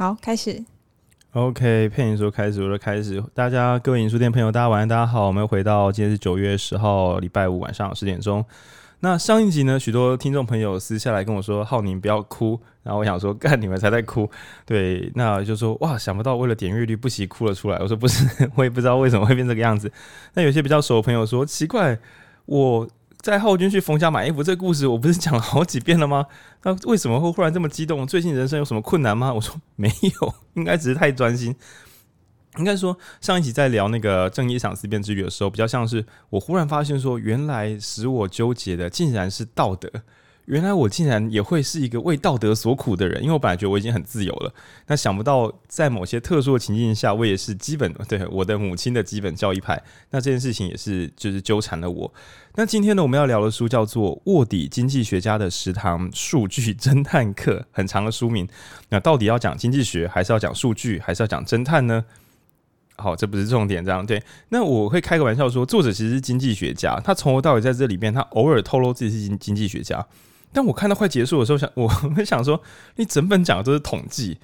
好，开始。OK，配音说开始，我就开始。大家各位影书店朋友，大家晚安，大家好。我们又回到今天是九月十号，礼拜五晚上十点钟。那上一集呢，许多听众朋友私下来跟我说：“浩宁不要哭。”然后我想说：“干你们才在哭。”对，那就说：“哇，想不到为了点阅率不惜哭了出来。”我说：“不是，我也不知道为什么会变这个样子。”那有些比较熟的朋友说：“奇怪，我。”在浩军去冯家买衣服这个故事，我不是讲了好几遍了吗？那为什么会忽然这么激动？最近人生有什么困难吗？我说没有，应该只是太专心。应该说上一集在聊那个正义赏思辨之旅的时候，比较像是我忽然发现说，原来使我纠结的竟然是道德。原来我竟然也会是一个为道德所苦的人，因为我本来觉得我已经很自由了，那想不到在某些特殊的情境下，我也是基本 对我的母亲的基本教义派。那这件事情也是就是纠缠了我。那今天呢，我们要聊的书叫做《卧底经济学家的食堂数据侦探课》，很长的书名。那到底要讲经济学，还是要讲数据，还是要讲侦探呢？好，这不是重点，这样对。那我会开个玩笑说，作者其实是经济学家，他从头到尾在这里面，他偶尔透露自己是经经济学家。但我看到快结束的时候，想 我会想说，你整本讲的都是统计，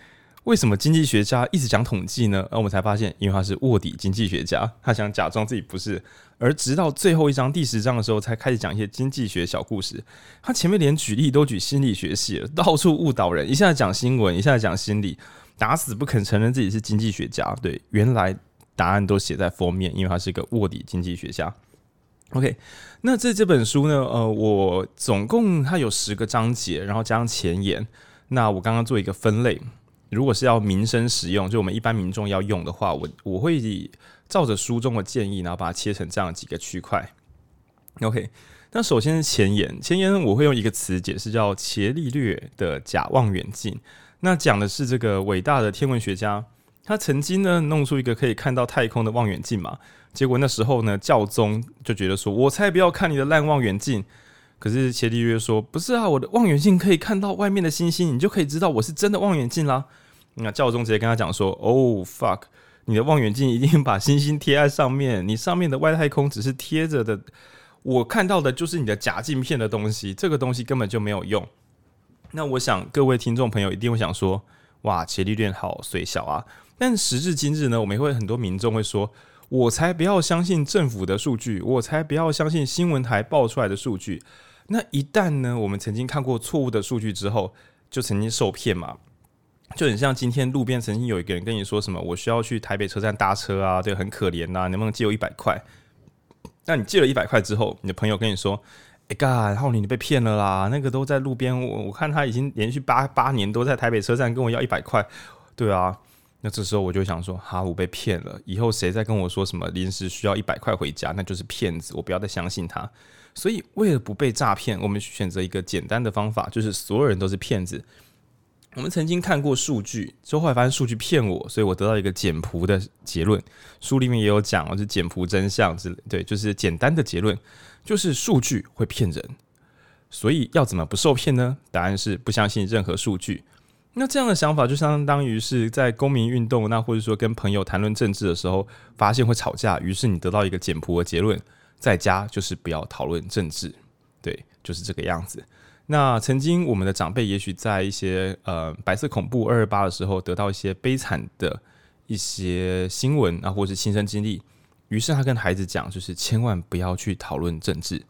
为什么经济学家一直讲统计呢？而我们才发现，因为他是卧底经济学家，他想假装自己不是。而直到最后一章第十章的时候，才开始讲一些经济学小故事。他前面连举例都举心理学系了，到处误导人，一下讲新闻，一下讲心理，打死不肯承认自己是经济学家。对，原来答案都写在封面，因为他是一个卧底经济学家。OK，那这这本书呢？呃，我总共它有十个章节，然后加上前言。那我刚刚做一个分类，如果是要民生使用，就我们一般民众要用的话，我我会以照着书中的建议，然后把它切成这样几个区块。OK，那首先是前言，前言我会用一个词解释，叫伽利略的假望远镜。那讲的是这个伟大的天文学家，他曾经呢弄出一个可以看到太空的望远镜嘛。结果那时候呢，教宗就觉得说：“我才不要看你的烂望远镜。”可是伽利略说：“不是啊，我的望远镜可以看到外面的星星，你就可以知道我是真的望远镜啦。”那教宗直接跟他讲说：“哦，fuck，你的望远镜一定把星星贴在上面，你上面的外太空只是贴着的，我看到的就是你的假镜片的东西，这个东西根本就没有用。”那我想各位听众朋友一定会想说：“哇，伽利略好衰小啊！”但时至今日呢，我们会很多民众会说。我才不要相信政府的数据，我才不要相信新闻台报出来的数据。那一旦呢，我们曾经看过错误的数据之后，就曾经受骗嘛，就很像今天路边曾经有一个人跟你说什么，我需要去台北车站搭车啊，对，很可怜呐，能不能借我一百块？那你借了一百块之后，你的朋友跟你说，哎嘎，浩宁你被骗了啦，那个都在路边，我我看他已经连续八八年都在台北车站跟我要一百块，对啊。那这时候我就想说，哈，我被骗了。以后谁再跟我说什么临时需要一百块回家，那就是骗子，我不要再相信他。所以为了不被诈骗，我们选择一个简单的方法，就是所有人都是骗子。我们曾经看过数据，之后发现数据骗我，所以我得到一个简朴的结论。书里面也有讲，就是简朴真相之类，对，就是简单的结论，就是数据会骗人。所以要怎么不受骗呢？答案是不相信任何数据。那这样的想法就相当于是在公民运动，那或者说跟朋友谈论政治的时候，发现会吵架，于是你得到一个简朴的结论，在家就是不要讨论政治，对，就是这个样子。那曾经我们的长辈也许在一些呃白色恐怖二二八的时候，得到一些悲惨的一些新闻啊，或是亲身经历，于是他跟孩子讲，就是千万不要去讨论政治。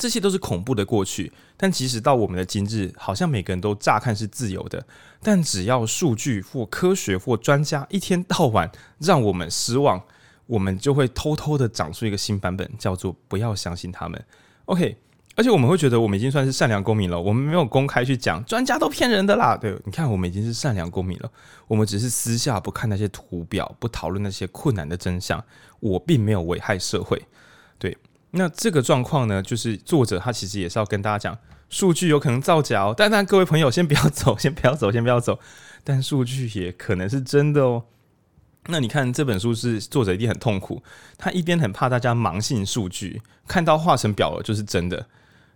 这些都是恐怖的过去，但即使到我们的今日，好像每个人都乍看是自由的，但只要数据或科学或专家一天到晚让我们失望，我们就会偷偷的长出一个新版本，叫做不要相信他们。OK，而且我们会觉得我们已经算是善良公民了，我们没有公开去讲专家都骗人的啦。对，你看我们已经是善良公民了，我们只是私下不看那些图表，不讨论那些困难的真相，我并没有危害社会。那这个状况呢，就是作者他其实也是要跟大家讲，数据有可能造假哦。但但各位朋友先不要走，先不要走，先不要走。但数据也可能是真的哦。那你看这本书是作者一定很痛苦，他一边很怕大家盲信数据，看到画成表了就是真的，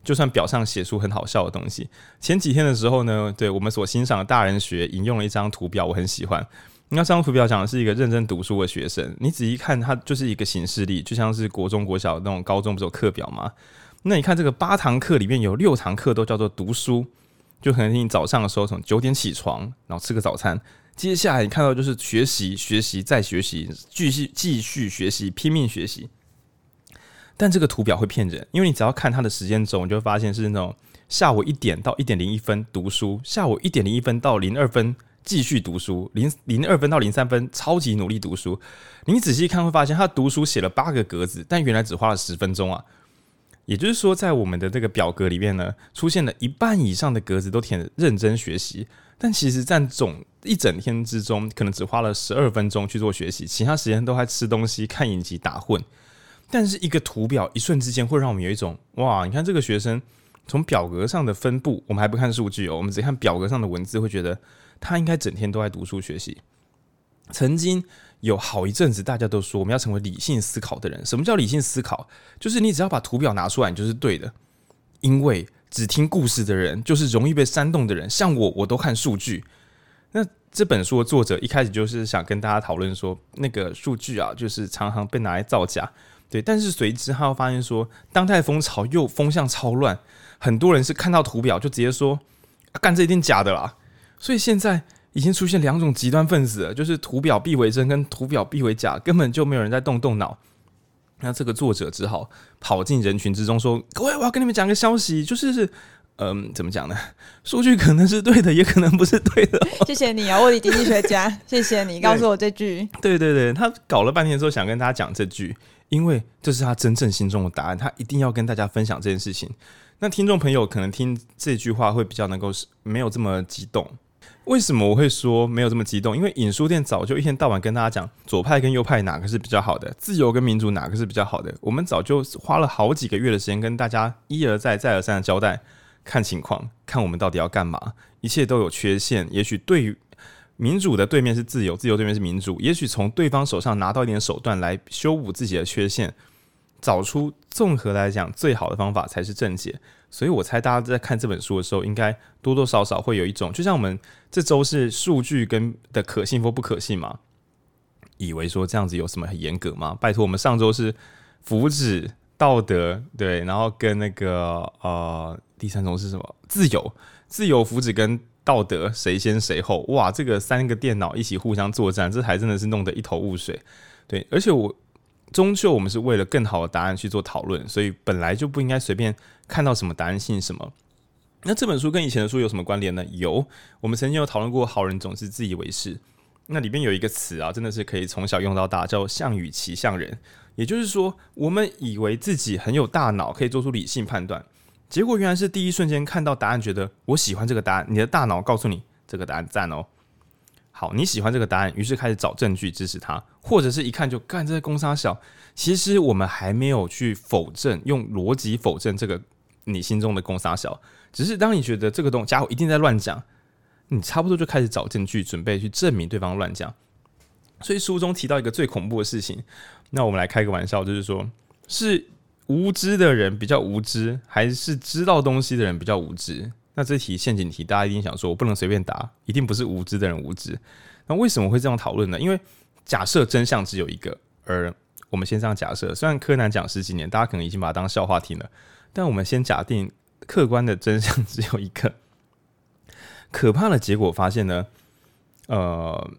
就算表上写出很好笑的东西。前几天的时候呢，对我们所欣赏的大人学引用了一张图表，我很喜欢。那这张图表讲的是一个认真读书的学生，你仔细看，他就是一个行事历，就像是国中、国小那种高中不是有课表吗？那你看这个八堂课里面有六堂课都叫做读书，就可能你早上的时候从九点起床，然后吃个早餐，接下来你看到就是学习、学习再学习，继续继续学习，拼命学习。但这个图表会骗人，因为你只要看它的时间轴，你就会发现是那种下午一点到一点零一分读书，下午一点零一分到零二分继续读书，零零二分到零三分超级努力读书。你仔细看会发现，他读书写了八个格子，但原来只花了十分钟啊！也就是说，在我们的这个表格里面呢，出现了一半以上的格子都填认真学习，但其实占总一整天之中，可能只花了十二分钟去做学习，其他时间都在吃东西、看影集、打混。但是一个图表一瞬之间会让我们有一种哇！你看这个学生从表格上的分布，我们还不看数据哦，我们只看表格上的文字，会觉得他应该整天都在读书学习。曾经有好一阵子，大家都说我们要成为理性思考的人。什么叫理性思考？就是你只要把图表拿出来，你就是对的。因为只听故事的人，就是容易被煽动的人。像我，我都看数据。那这本书的作者一开始就是想跟大家讨论说，那个数据啊，就是常常被拿来造假。对，但是随之他又发现说，当代风潮又风向超乱，很多人是看到图表就直接说，干这一定假的啦。所以现在已经出现两种极端分子了，就是图表必为真跟图表必为假，根本就没有人在动动脑。那这个作者只好跑进人群之中说：“各位，我要跟你们讲个消息，就是，嗯，怎么讲呢？数据可能是对的，也可能不是对的哦。”谢谢你啊，物理经济学家，谢谢你告诉我这句。对对对，他搞了半天之后想跟大家讲这句。因为这是他真正心中的答案，他一定要跟大家分享这件事情。那听众朋友可能听这句话会比较能够没有这么激动。为什么我会说没有这么激动？因为影书店早就一天到晚跟大家讲左派跟右派哪个是比较好的，自由跟民主哪个是比较好的。我们早就花了好几个月的时间跟大家一而再再而三的交代，看情况，看我们到底要干嘛。一切都有缺陷，也许对。民主的对面是自由，自由对面是民主。也许从对方手上拿到一点手段来修补自己的缺陷，找出综合来讲最好的方法才是正解。所以我猜大家在看这本书的时候，应该多多少少会有一种，就像我们这周是数据跟的可信或不可信嘛，以为说这样子有什么很严格吗？拜托，我们上周是福祉、道德，对，然后跟那个呃第三种是什么？自由、自由、福祉跟。道德谁先谁后？哇，这个三个电脑一起互相作战，这还真的是弄得一头雾水。对，而且我终究我们是为了更好的答案去做讨论，所以本来就不应该随便看到什么答案信什么。那这本书跟以前的书有什么关联呢？有，我们曾经有讨论过，好人总是自以为是。那里面有一个词啊，真的是可以从小用到大，叫项羽骑象人。也就是说，我们以为自己很有大脑，可以做出理性判断。结果原来是第一瞬间看到答案，觉得我喜欢这个答案。你的大脑告诉你这个答案赞哦。好，你喜欢这个答案，于是开始找证据支持他，或者是一看就干这个公杀小。其实我们还没有去否证，用逻辑否证这个你心中的公杀小，只是当你觉得这个东家伙一定在乱讲，你差不多就开始找证据，准备去证明对方乱讲。所以书中提到一个最恐怖的事情，那我们来开个玩笑，就是说是。无知的人比较无知，还是知道东西的人比较无知？那这题陷阱题，大家一定想说，我不能随便答，一定不是无知的人无知。那为什么会这样讨论呢？因为假设真相只有一个，而我们先这样假设。虽然柯南讲十几年，大家可能已经把它当笑话听了，但我们先假定客观的真相只有一个。可怕的结果发现呢，呃。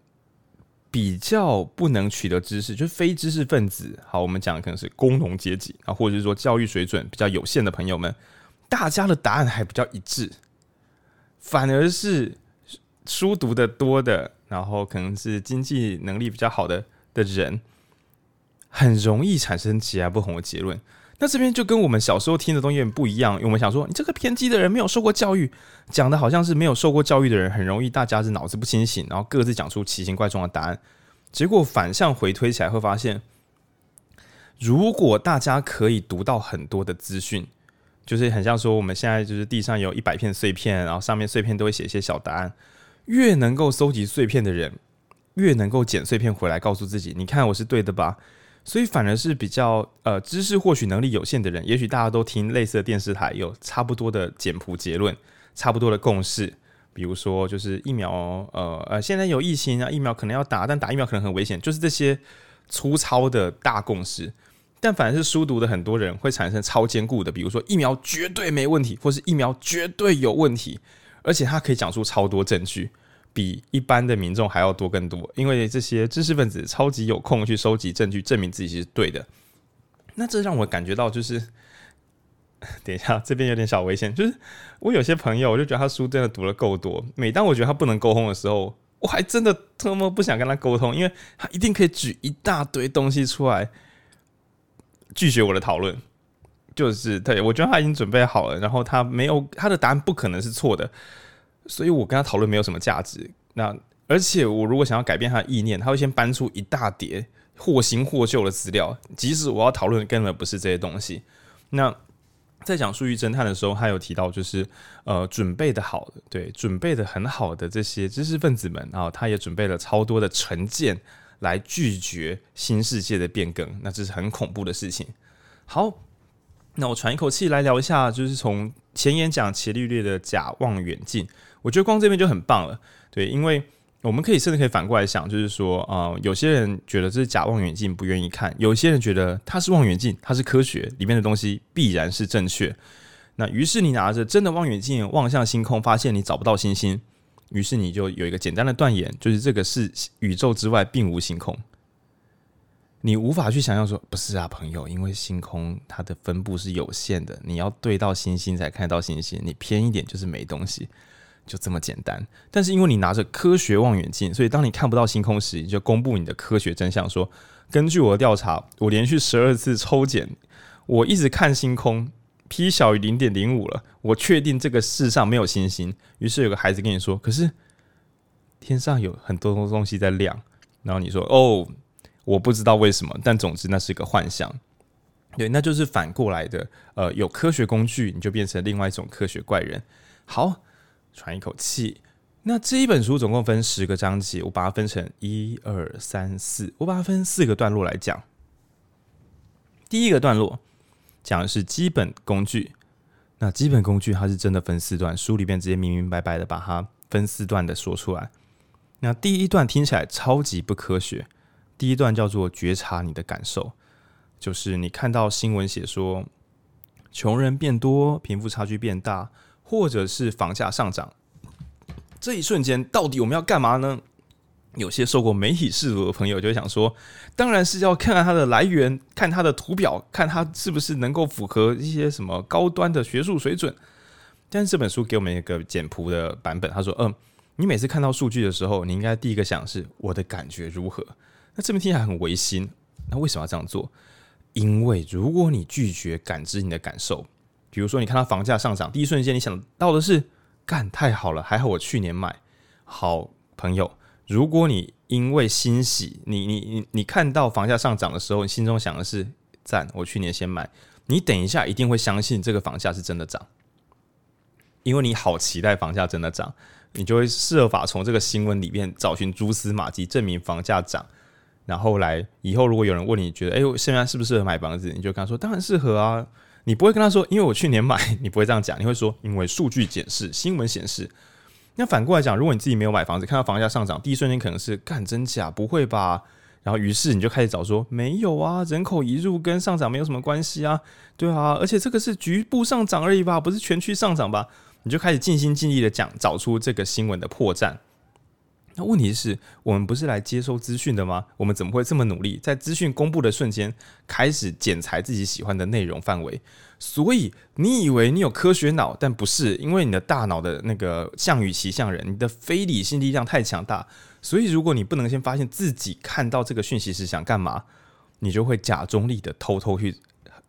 比较不能取得知识，就是非知识分子。好，我们讲的可能是工农阶级啊，或者是说教育水准比较有限的朋友们，大家的答案还比较一致。反而是书读的多的，然后可能是经济能力比较好的的人，很容易产生截然不同的结论。那这边就跟我们小时候听的东西有点不一样，因为我们想说，你这个偏激的人没有受过教育，讲的好像是没有受过教育的人很容易，大家是脑子不清醒，然后各自讲出奇形怪状的答案。结果反向回推起来，会发现，如果大家可以读到很多的资讯，就是很像说我们现在就是地上有一百片碎片，然后上面碎片都会写一些小答案，越能够搜集碎片的人，越能够捡碎片回来告诉自己，你看我是对的吧？所以反而是比较呃知识获取能力有限的人，也许大家都听类似的电视台，有差不多的简朴结论，差不多的共识。比如说，就是疫苗，呃呃，现在有疫情啊，疫苗可能要打，但打疫苗可能很危险，就是这些粗糙的大共识。但反而是书读的很多人会产生超坚固的，比如说疫苗绝对没问题，或是疫苗绝对有问题。而且他可以讲出超多证据，比一般的民众还要多更多。因为这些知识分子超级有空去收集证据，证明自己是对的。那这让我感觉到就是，等一下这边有点小危险，就是我有些朋友，我就觉得他书真的读了够多。每当我觉得他不能沟通的时候，我还真的特么不想跟他沟通，因为他一定可以举一大堆东西出来拒绝我的讨论。就是对，我觉得他已经准备好了，然后他没有他的答案不可能是错的，所以我跟他讨论没有什么价值。那而且我如果想要改变他的意念，他会先搬出一大叠或新或旧的资料，即使我要讨论根本不是这些东西。那在讲数据侦探的时候，他有提到就是呃准备的好的，对，准备的很好的这些知识分子们啊，他也准备了超多的成见来拒绝新世界的变更，那这是很恐怖的事情。好。那我喘一口气来聊一下，就是从前言讲伽利略的假望远镜，我觉得光这边就很棒了，对，因为我们可以甚至可以反过来想，就是说，呃，有些人觉得这是假望远镜，不愿意看；有些人觉得它是望远镜，它是科学，里面的东西必然是正确。那于是你拿着真的望远镜望向星空，发现你找不到星星，于是你就有一个简单的断言，就是这个是宇宙之外并无星空。你无法去想象说，不是啊，朋友，因为星空它的分布是有限的，你要对到星星才看到星星，你偏一点就是没东西，就这么简单。但是因为你拿着科学望远镜，所以当你看不到星空时，你就公布你的科学真相，说根据我的调查，我连续十二次抽检，我一直看星空，P 小于零点零五了，我确定这个世上没有星星。于是有个孩子跟你说，可是天上有很多东西在亮，然后你说哦。我不知道为什么，但总之那是一个幻象，对，那就是反过来的。呃，有科学工具，你就变成另外一种科学怪人。好，喘一口气。那这一本书总共分十个章节，我把它分成一二三四，我把它分四个段落来讲。第一个段落讲的是基本工具，那基本工具它是真的分四段，书里边直接明明白白的把它分四段的说出来。那第一段听起来超级不科学。第一段叫做觉察你的感受，就是你看到新闻写说穷人变多，贫富差距变大，或者是房价上涨，这一瞬间到底我们要干嘛呢？有些受过媒体识读的朋友就想说，当然是要看看它的来源，看它的图表，看它是不是能够符合一些什么高端的学术水准。但是这本书给我们一个简朴的版本，他说：“嗯，你每次看到数据的时候，你应该第一个想是我的感觉如何。”那这边听起来很违心，那为什么要这样做？因为如果你拒绝感知你的感受，比如说你看到房价上涨，第一瞬间你想到的是“干，太好了，还好我去年买”。好朋友，如果你因为欣喜，你你你你看到房价上涨的时候，你心中想的是“赞，我去年先买”，你等一下一定会相信这个房价是真的涨，因为你好期待房价真的涨，你就会设法从这个新闻里面找寻蛛丝马迹，证明房价涨。然后来以后，如果有人问你觉得，哎，我现在适不适合买房子？你就跟他说，当然适合啊。你不会跟他说，因为我去年买，你不会这样讲。你会说，因为数据显示，新闻显示。那反过来讲，如果你自己没有买房子，看到房价上涨，第一瞬间可能是干真假，不会吧？然后于是你就开始找说，没有啊，人口移入跟上涨没有什么关系啊，对啊，而且这个是局部上涨而已吧，不是全区上涨吧？你就开始尽心尽力的讲，找出这个新闻的破绽。那问题是我们不是来接收资讯的吗？我们怎么会这么努力，在资讯公布的瞬间开始剪裁自己喜欢的内容范围？所以你以为你有科学脑，但不是，因为你的大脑的那个项羽骑象人，你的非理性力量太强大。所以如果你不能先发现自己看到这个讯息是想干嘛，你就会假中立的偷偷去。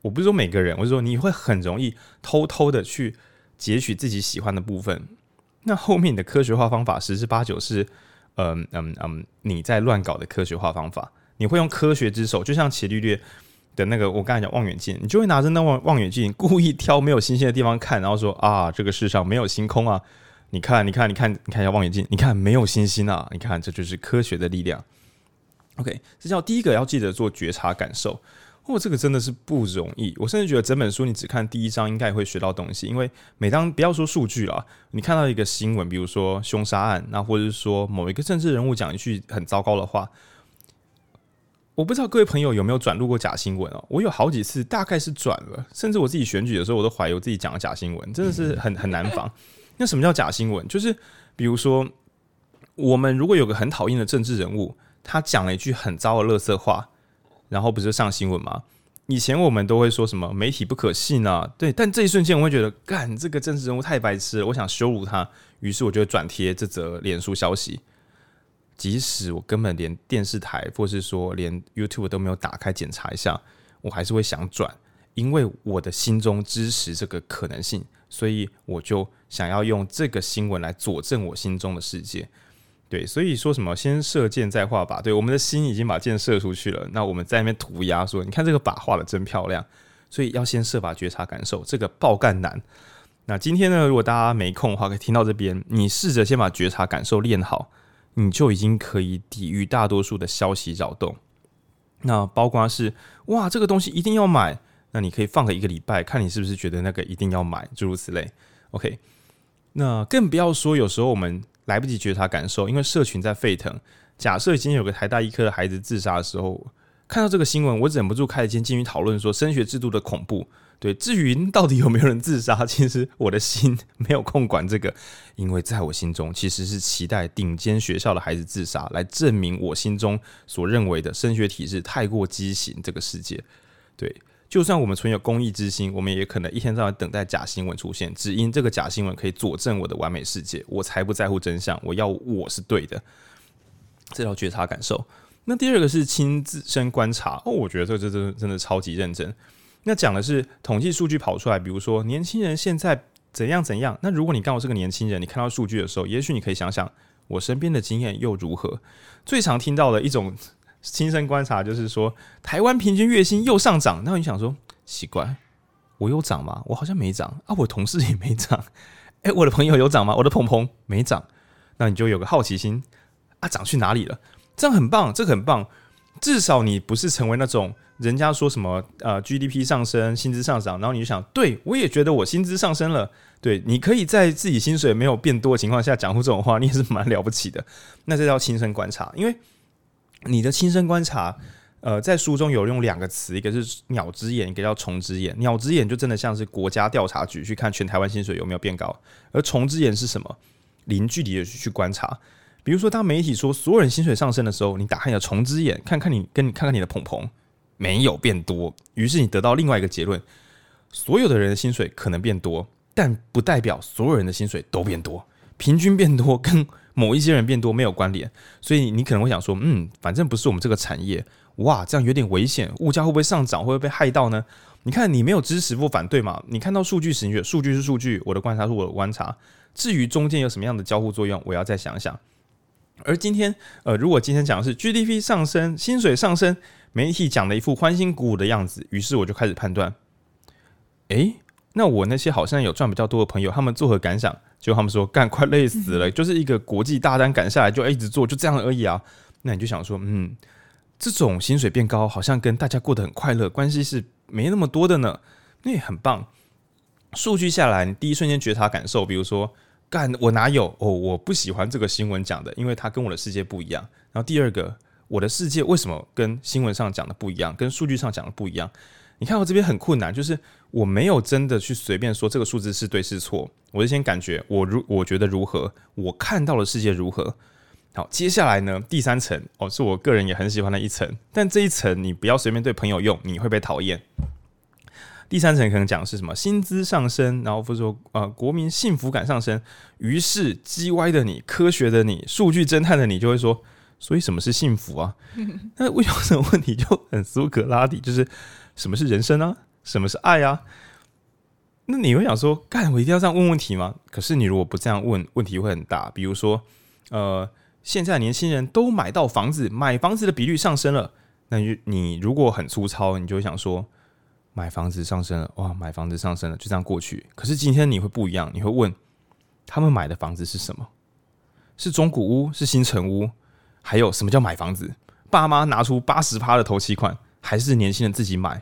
我不是说每个人，我是说你会很容易偷偷的去截取自己喜欢的部分。那后面你的科学化方法十之八九是。嗯嗯嗯，你在乱搞的科学化方法，你会用科学之手，就像伽利略的那个我刚才讲望远镜，你就会拿着那望望远镜，故意挑没有星星的地方看，然后说啊，这个世上没有星空啊，你看，你看，你看，你看一下望远镜，你看没有星星啊，你看这就是科学的力量。OK，这叫第一个要记得做觉察感受。哦，这个真的是不容易。我甚至觉得整本书你只看第一章，应该也会学到东西。因为每当不要说数据了，你看到一个新闻，比如说凶杀案，那或者是说某一个政治人物讲一句很糟糕的话，我不知道各位朋友有没有转录过假新闻哦。我有好几次，大概是转了，甚至我自己选举的时候，我都怀疑我自己讲的假新闻，真的是很很难防。那什么叫假新闻？就是比如说，我们如果有个很讨厌的政治人物，他讲了一句很糟的垃圾话，然后不是上新闻吗？以前我们都会说什么媒体不可信啊，对。但这一瞬间，我会觉得，干这个政治人物太白痴了，我想羞辱他，于是我就转贴这则脸书消息，即使我根本连电视台或是说连 YouTube 都没有打开检查一下，我还是会想转，因为我的心中支持这个可能性，所以我就想要用这个新闻来佐证我心中的世界。对，所以说什么先射箭再画靶。对，我们的心已经把箭射出去了，那我们在那边涂鸦说，你看这个靶画的真漂亮。所以要先设法觉察感受，这个爆干难。那今天呢，如果大家没空的话，可以听到这边，你试着先把觉察感受练好，你就已经可以抵御大多数的消息扰动。那包括是哇，这个东西一定要买，那你可以放个一个礼拜，看你是不是觉得那个一定要买，诸如此类。OK，那更不要说有时候我们。来不及觉察感受，因为社群在沸腾。假设今天有个台大医科的孩子自杀的时候，看到这个新闻，我忍不住开始间进去讨论说升学制度的恐怖。对，至于到底有没有人自杀，其实我的心没有空管这个，因为在我心中其实是期待顶尖学校的孩子自杀，来证明我心中所认为的升学体制太过畸形。这个世界，对。就算我们存有公益之心，我们也可能一天到晚等待假新闻出现，只因这个假新闻可以佐证我的完美世界，我才不在乎真相。我要我是对的，这叫觉察感受。那第二个是亲自身观察哦，我觉得这这真真的超级认真。那讲的是统计数据跑出来，比如说年轻人现在怎样怎样。那如果你刚好是个年轻人，你看到数据的时候，也许你可以想想，我身边的经验又如何？最常听到的一种。亲身观察就是说，台湾平均月薪又上涨。那你想说，奇怪，我有涨吗？我好像没涨啊，我同事也没涨。诶，我的朋友有涨吗？我的朋朋没涨。那你就有个好奇心啊，涨去哪里了？这样很棒，这个很棒。至少你不是成为那种人家说什么呃 GDP 上升、薪资上涨，然后你就想，对我也觉得我薪资上升了。对，你可以在自己薪水没有变多的情况下讲出这种话，你也是蛮了不起的。那这叫亲身观察，因为。你的亲身观察，呃，在书中有用两个词，一个是鸟之眼，一个叫虫之眼。鸟之眼就真的像是国家调查局去看全台湾薪水有没有变高，而虫之眼是什么？零距离的去观察。比如说，当媒体说所有人薪水上升的时候，你打开你的虫之眼，看看你跟你看看你的朋朋没有变多，于是你得到另外一个结论：所有的人的薪水可能变多，但不代表所有人的薪水都变多，平均变多跟。某一些人变多没有关联，所以你可能会想说，嗯，反正不是我们这个产业，哇，这样有点危险，物价会不会上涨，会不会被害到呢？你看，你没有支持或反对嘛？你看到数据时，你觉得数据是数据，我的观察是我的观察。至于中间有什么样的交互作用，我要再想想。而今天，呃，如果今天讲的是 GDP 上升，薪水上升，媒体讲的一副欢欣鼓舞的样子，于是我就开始判断，诶。那我那些好像有赚比较多的朋友，他们作何感想？就他们说干快累死了，就是一个国际大单赶下来就一直做，就这样而已啊。那你就想说，嗯，这种薪水变高，好像跟大家过得很快乐关系是没那么多的呢。那也很棒。数据下来，你第一瞬间觉察感受，比如说干我哪有哦，我不喜欢这个新闻讲的，因为它跟我的世界不一样。然后第二个，我的世界为什么跟新闻上讲的不一样，跟数据上讲的不一样？你看我这边很困难，就是我没有真的去随便说这个数字是对是错，我就先感觉我如我觉得如何，我看到的世界如何。好，接下来呢，第三层哦，是我个人也很喜欢的一层，但这一层你不要随便对朋友用，你会被讨厌。第三层可能讲的是什么薪资上升，然后或者说呃国民幸福感上升，于是 G Y 的你、科学的你、数据侦探的你就会说，所以什么是幸福啊？那为什么问题就很苏格拉底，就是。什么是人生啊？什么是爱啊？那你会想说，干我一定要这样问问题吗？可是你如果不这样问，问题会很大。比如说，呃，现在年轻人都买到房子，买房子的比率上升了。那你你如果很粗糙，你就会想说，买房子上升了，哇，买房子上升了，就这样过去。可是今天你会不一样，你会问，他们买的房子是什么？是中古屋？是新城屋？还有什么叫买房子？爸妈拿出八十趴的头期款。还是年轻人自己买。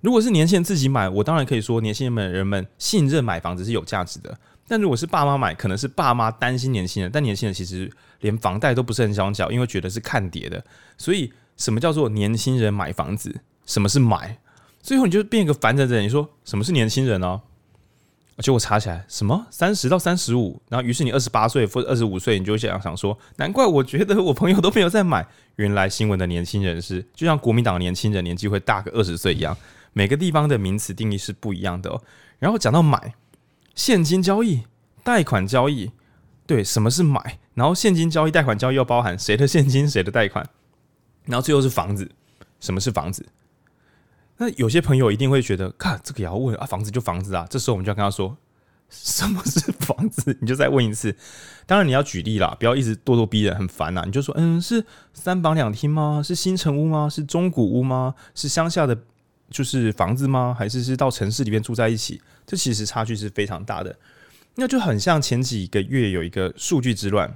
如果是年轻人自己买，我当然可以说年轻人们人们信任买房子是有价值的。但如果是爸妈买，可能是爸妈担心年轻人，但年轻人其实连房贷都不是很想缴，因为觉得是看跌的。所以，什么叫做年轻人买房子？什么是买？最后你就变一个烦人的人。你说什么是年轻人呢？结果查起来什么三十到三十五，然后于是你二十八岁或者二十五岁，你就想想说，难怪我觉得我朋友都没有在买。原来新闻的年轻人是就像国民党的年轻人年纪会大个二十岁一样，每个地方的名词定义是不一样的哦。然后讲到买现金交易、贷款交易，对，什么是买？然后现金交易、贷款交易又包含谁的现金、谁的贷款？然后最后是房子，什么是房子？那有些朋友一定会觉得，看这个也要问啊，房子就房子啊。这时候我们就要跟他说，什么是房子？你就再问一次。当然你要举例啦，不要一直咄咄逼人，很烦呐。你就说，嗯，是三房两厅吗？是新城屋吗？是中古屋吗？是乡下的就是房子吗？还是是到城市里面住在一起？这其实差距是非常大的。那就很像前几个月有一个数据之乱，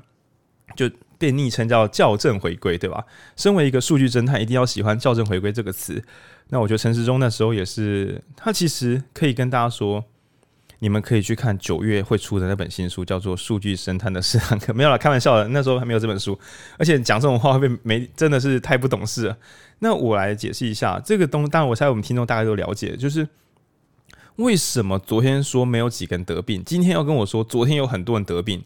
就被昵称叫校正回归，对吧？身为一个数据侦探，一定要喜欢校正回归这个词。那我觉得陈时中那时候也是，他其实可以跟大家说，你们可以去看九月会出的那本新书，叫做《数据侦探的十堂课》。没有啦，开玩笑的，那时候还没有这本书，而且讲这种话会被没真的是太不懂事了。那我来解释一下这个东，当然我猜我们听众大概都了解，就是为什么昨天说没有几个人得病，今天要跟我说昨天有很多人得病。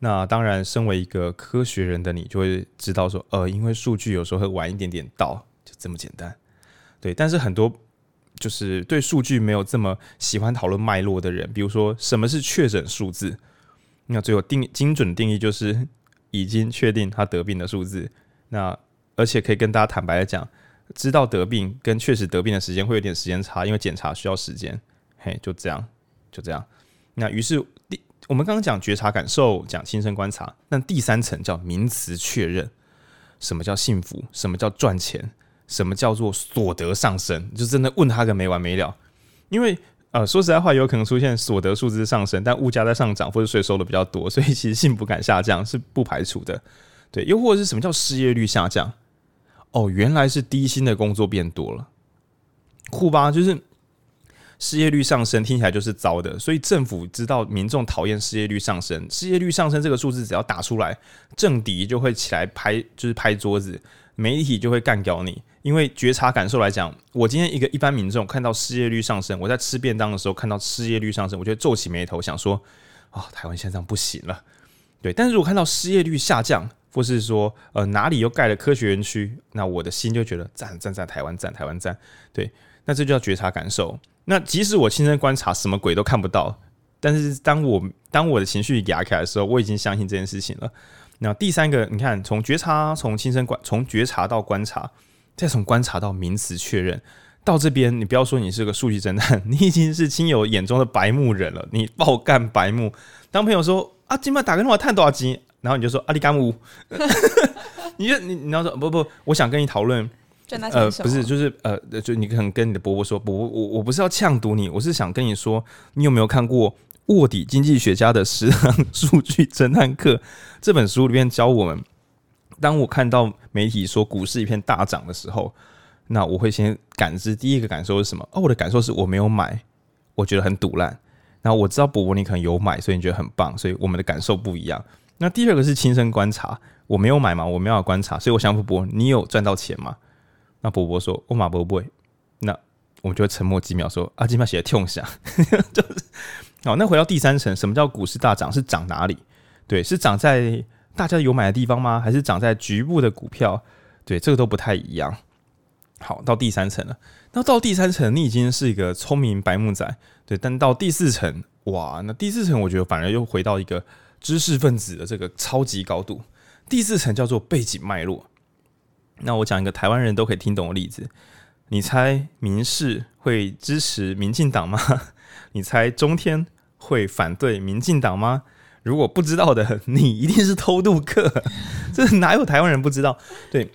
那当然，身为一个科学人的你就会知道说，呃，因为数据有时候会晚一点点到，就这么简单。对，但是很多就是对数据没有这么喜欢讨论脉络的人，比如说什么是确诊数字？那最后定精准定义就是已经确定他得病的数字。那而且可以跟大家坦白的讲，知道得病跟确实得病的时间会有点时间差，因为检查需要时间。嘿，就这样，就这样。那于是第我们刚刚讲觉察感受，讲亲身观察，那第三层叫名词确认。什么叫幸福？什么叫赚钱？什么叫做所得上升？就真的问他个没完没了。因为呃，说实在话，有可能出现所得数字上升，但物价在上涨，或者税收的比较多，所以其实幸福感下降是不排除的。对，又或者是什么叫失业率下降？哦，原来是低薪的工作变多了，酷吧？就是。失业率上升听起来就是糟的，所以政府知道民众讨厌失业率上升，失业率上升这个数字只要打出来，政敌就会起来拍，就是拍桌子，媒体就会干掉你。因为觉察感受来讲，我今天一个一般民众看到失业率上升，我在吃便当的时候看到失业率上升，我就皱起眉头想说，啊、哦，台湾现在不行了。对，但是如果看到失业率下降，或是说呃哪里又盖了科学园区，那我的心就觉得赞赞赞，台湾赞台湾赞。对，那这就叫觉察感受。那即使我亲身观察，什么鬼都看不到，但是当我当我的情绪压起来的时候，我已经相信这件事情了。那第三个，你看，从觉察，从亲身观，从觉察到观察，再从观察到名词确认，到这边，你不要说你是个数据侦探，你已经是亲友眼中的白目人了。你爆干白目，当朋友说啊，今晚打个电话探多少集，然后你就说阿里干乌，你就你你要说不不，我想跟你讨论。呃，不是，就是呃，就你可能跟你的伯伯说，伯伯，我我不是要呛毒你，我是想跟你说，你有没有看过卧底经济学家的十堂数据侦探课？这本书里面教我们，当我看到媒体说股市一片大涨的时候，那我会先感知第一个感受是什么？哦，我的感受是我没有买，我觉得很赌烂。然后我知道伯伯你可能有买，所以你觉得很棒，所以我们的感受不一样。那第二个是亲身观察，我没有买嘛，我没有观察，所以我想伯伯，你有赚到钱吗？那伯伯说：“我马伯伯。”那我就沉默几秒，说：“阿金妈写的痛响。”就是好。那回到第三层，什么叫股市大涨？是涨哪里？对，是涨在大家有买的地方吗？还是涨在局部的股票？对，这个都不太一样。好，到第三层了。那到第三层，你已经是一个聪明白目仔。对，但到第四层，哇，那第四层我觉得反而又回到一个知识分子的这个超级高度。第四层叫做背景脉络。那我讲一个台湾人都可以听懂的例子，你猜民视会支持民进党吗？你猜中天会反对民进党吗？如果不知道的，你一定是偷渡客，这哪有台湾人不知道？对，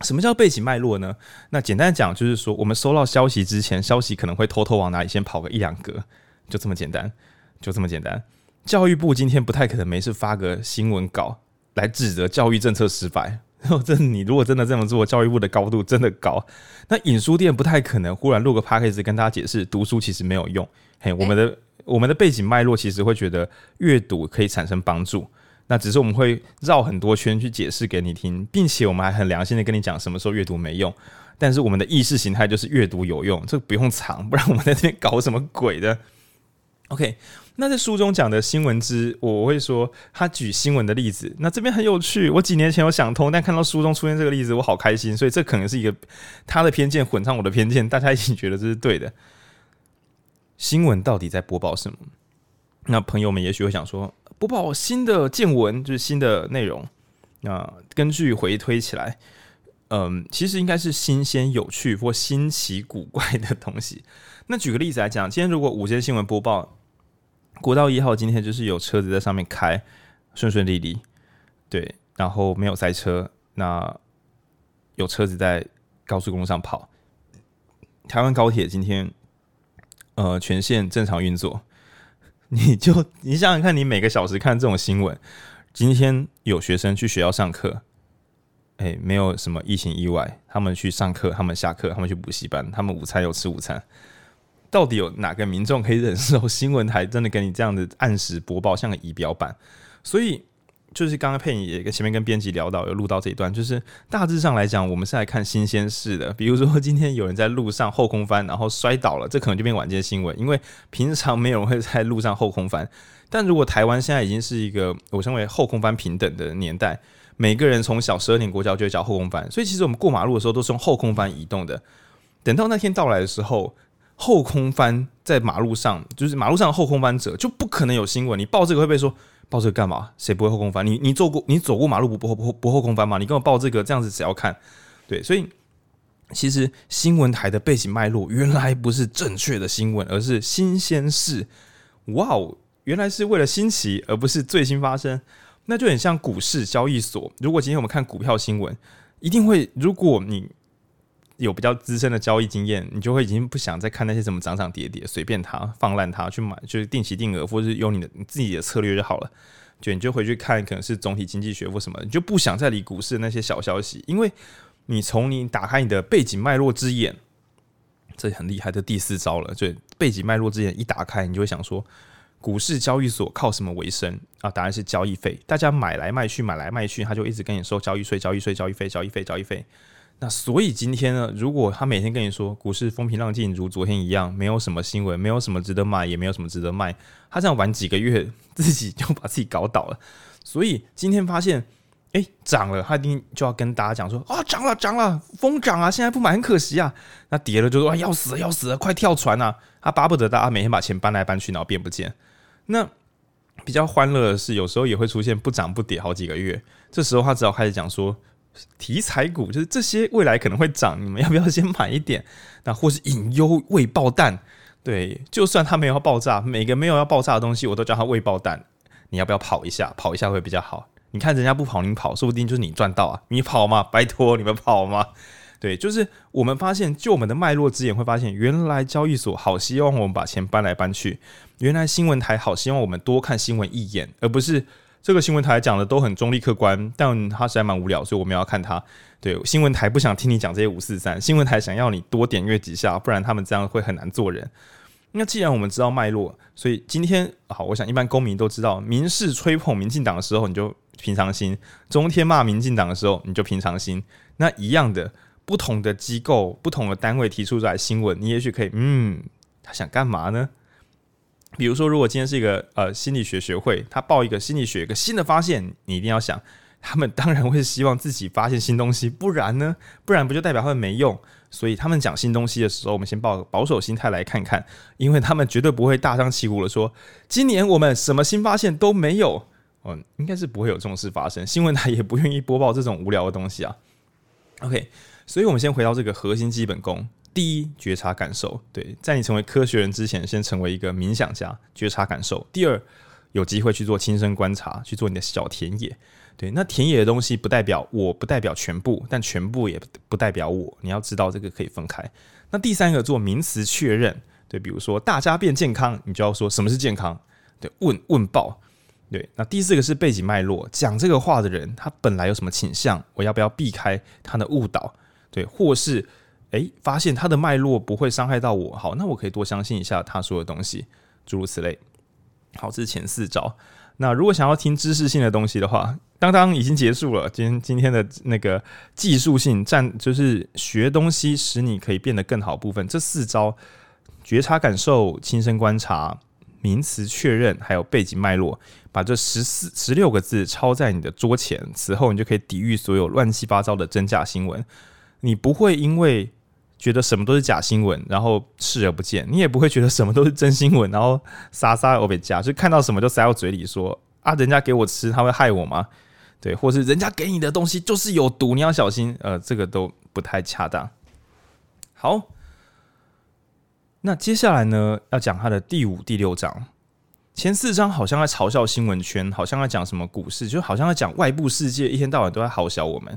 什么叫背景脉络呢？那简单讲就是说，我们收到消息之前，消息可能会偷偷往哪里先跑个一两格，就这么简单，就这么简单。教育部今天不太可能没事发个新闻稿来指责教育政策失败。这你如果真的这么做，教育部的高度真的高。那影书店不太可能忽然录个 p a c k a g e 跟大家解释读书其实没有用。嘿，我们的我们的背景脉络其实会觉得阅读可以产生帮助。那只是我们会绕很多圈去解释给你听，并且我们还很良心的跟你讲什么时候阅读没用。但是我们的意识形态就是阅读有用，这不用藏，不然我们在这边搞什么鬼的？OK，那在书中讲的新闻之，我会说他举新闻的例子，那这边很有趣。我几年前有想通，但看到书中出现这个例子，我好开心。所以这可能是一个他的偏见混上我的偏见，大家一起觉得这是对的。新闻到底在播报什么？那朋友们也许会想说，播报新的见闻就是新的内容。那根据回推起来，嗯，其实应该是新鲜、有趣或新奇古怪的东西。那举个例子来讲，今天如果午间新闻播报。国道一号今天就是有车子在上面开，顺顺利利，对，然后没有塞车，那有车子在高速公路上跑。台湾高铁今天呃全线正常运作，你就你想想看，你每个小时看这种新闻，今天有学生去学校上课，哎，没有什么疫情意外，他们去上课，他们下课，他们去补习班，他们午餐有吃午餐。到底有哪个民众可以忍受新闻台真的给你这样的按时播报，像个仪表板？所以就是刚刚佩颖也跟前面跟编辑聊到，有录到这一段，就是大致上来讲，我们是来看新鲜事的。比如说今天有人在路上后空翻，然后摔倒了，这可能就变晚间新闻，因为平常没有人会在路上后空翻。但如果台湾现在已经是一个我称为后空翻平等的年代，每个人从小十二年国教就会教后空翻，所以其实我们过马路的时候都是用后空翻移动的。等到那天到来的时候。后空翻在马路上，就是马路上后空翻者就不可能有新闻。你报这个会被说报这个干嘛？谁不会后空翻？你你走过你走过马路不不不不后空翻吗？你跟我报这个这样子谁要看？对，所以其实新闻台的背景脉络原来不是正确的新闻，而是新鲜事。哇哦，原来是为了新奇，而不是最新发生。那就很像股市交易所。如果今天我们看股票新闻，一定会如果你。有比较资深的交易经验，你就会已经不想再看那些什么涨涨跌跌，随便它放烂它去买，就是定期定额，或者是用你的你自己的策略就好了。就你就回去看，可能是总体经济学或什么，你就不想再理股市的那些小消息，因为你从你打开你的背景脉络之眼，这很厉害的第四招了。就背景脉络之眼一打开，你就会想说，股市交易所靠什么为生啊？答案是交易费，大家买来卖去，买来卖去，他就一直跟你收交易税、交易税、交易费、交易费、交易费。那所以今天呢，如果他每天跟你说股市风平浪静，如昨天一样，没有什么新闻，没有什么值得买，也没有什么值得卖，他这样玩几个月，自己就把自己搞倒了。所以今天发现，哎，涨了，他一定就要跟大家讲说啊，涨了，涨了，疯涨啊，现在不买很可惜啊。那跌了就说啊，要死了，要死了，快跳船啊！他巴不得大家每天把钱搬来搬去，然后变不见。那比较欢乐的是，有时候也会出现不涨不跌好几个月，这时候他只好开始讲说。题材股就是这些未来可能会涨，你们要不要先买一点？那或是隐忧未爆弹，对，就算它没有要爆炸，每个没有要爆炸的东西，我都叫它未爆弹。你要不要跑一下？跑一下会比较好。你看人家不跑，你跑，说不定就是你赚到啊！你跑嘛，拜托你们跑嘛。对，就是我们发现，就我们的脉络之眼会发现，原来交易所好希望我们把钱搬来搬去，原来新闻台好希望我们多看新闻一眼，而不是。这个新闻台讲的都很中立客观，但他实在蛮无聊，所以我们要看他。对，新闻台不想听你讲这些五四三，新闻台想要你多点阅几下，不然他们这样会很难做人。那既然我们知道脉络，所以今天好，我想一般公民都知道，民视吹捧民进党的时候，你就平常心；中天骂民进党的时候，你就平常心。那一样的，不同的机构、不同的单位提出来新闻，你也许可以，嗯，他想干嘛呢？比如说，如果今天是一个呃心理学学会，他报一个心理学一个新的发现，你一定要想，他们当然会希望自己发现新东西，不然呢？不然不就代表他们没用？所以他们讲新东西的时候，我们先抱保守心态来看看，因为他们绝对不会大张旗鼓的说，今年我们什么新发现都没有。嗯，应该是不会有这种事发生，新闻台也不愿意播报这种无聊的东西啊。OK，所以我们先回到这个核心基本功。第一，觉察感受，对，在你成为科学人之前，先成为一个冥想家，觉察感受。第二，有机会去做亲身观察，去做你的小田野，对，那田野的东西不代表我，不代表全部，但全部也不代表我，你要知道这个可以分开。那第三个做名词确认，对，比如说大家变健康，你就要说什么是健康，对，问问报，对，那第四个是背景脉络，讲这个话的人他本来有什么倾向，我要不要避开他的误导，对，或是。诶，发现它的脉络不会伤害到我，好，那我可以多相信一下他说的东西，诸如此类。好，这是前四招。那如果想要听知识性的东西的话，当当已经结束了。今天今天的那个技术性占，就是学东西使你可以变得更好部分。这四招：觉察、感受、亲身观察、名词确认，还有背景脉络，把这十四十六个字抄在你的桌前，此后你就可以抵御所有乱七八糟的真假新闻。你不会因为觉得什么都是假新闻，然后视而不见；你也不会觉得什么都是真新闻，然后撒撒欧北加，就看到什么就塞到嘴里说啊，人家给我吃，他会害我吗？对，或是人家给你的东西就是有毒，你要小心。呃，这个都不太恰当。好，那接下来呢，要讲他的第五、第六章。前四章好像在嘲笑新闻圈，好像在讲什么股市，就好像在讲外部世界，一天到晚都在好笑我们。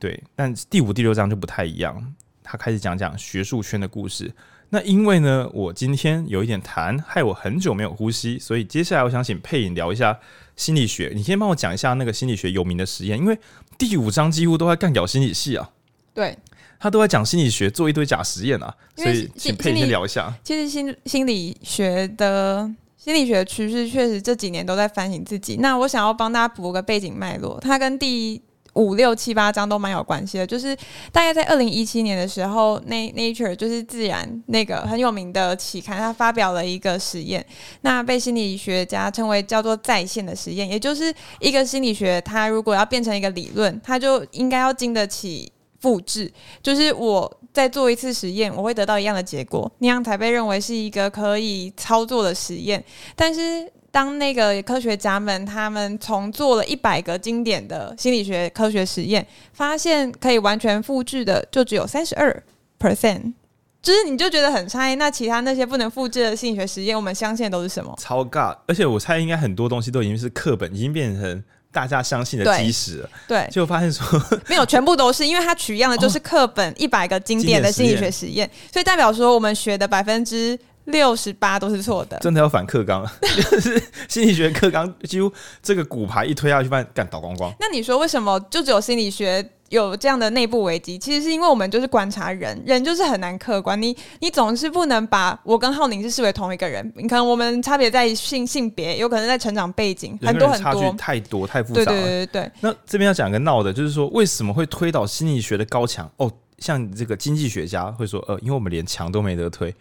对，但第五、第六章就不太一样。他开始讲讲学术圈的故事。那因为呢，我今天有一点痰，害我很久没有呼吸，所以接下来我想请佩颖聊一下心理学。你先帮我讲一下那个心理学有名的实验，因为第五章几乎都在干掉心理系啊。对。他都在讲心理学，做一堆假实验啊，所以请佩先聊一下。其实心心理学的心理学趋势确实这几年都在反省自己。那我想要帮大家补个背景脉络，它跟第五六七八章都蛮有关系的。就是大概在二零一七年的时候，那 Nature 就是自然那个很有名的期刊，它发表了一个实验，那被心理学家称为叫做在线的实验，也就是一个心理学，它如果要变成一个理论，它就应该要经得起。复制就是我再做一次实验，我会得到一样的结果，那样才被认为是一个可以操作的实验。但是当那个科学家们他们重做了一百个经典的心理学科学实验，发现可以完全复制的就只有三十二 percent，就是你就觉得很差。那其他那些不能复制的心理学实验，我们相信的都是什么？超尬！而且我猜应该很多东西都已经是课本，已经变成。大家相信的基石了，对，就发现说 没有，全部都是，因为它取样的就是课本一百个经典的心理学实验，所以代表说我们学的百分之六十八都是错的，真的要反课纲，就是心理学课纲几乎这个骨牌一推下去，发现干倒光光。那你说为什么就只有心理学？有这样的内部危机，其实是因为我们就是观察人，人就是很难客观。你你总是不能把我跟浩宁是视为同一个人，你可能我们差别在性性别，有可能在成长背景，很多很多，差距太多太复杂了。对对对对。那这边要讲个闹的，就是说为什么会推倒心理学的高墙？哦，像这个经济学家会说，呃，因为我们连墙都没得推。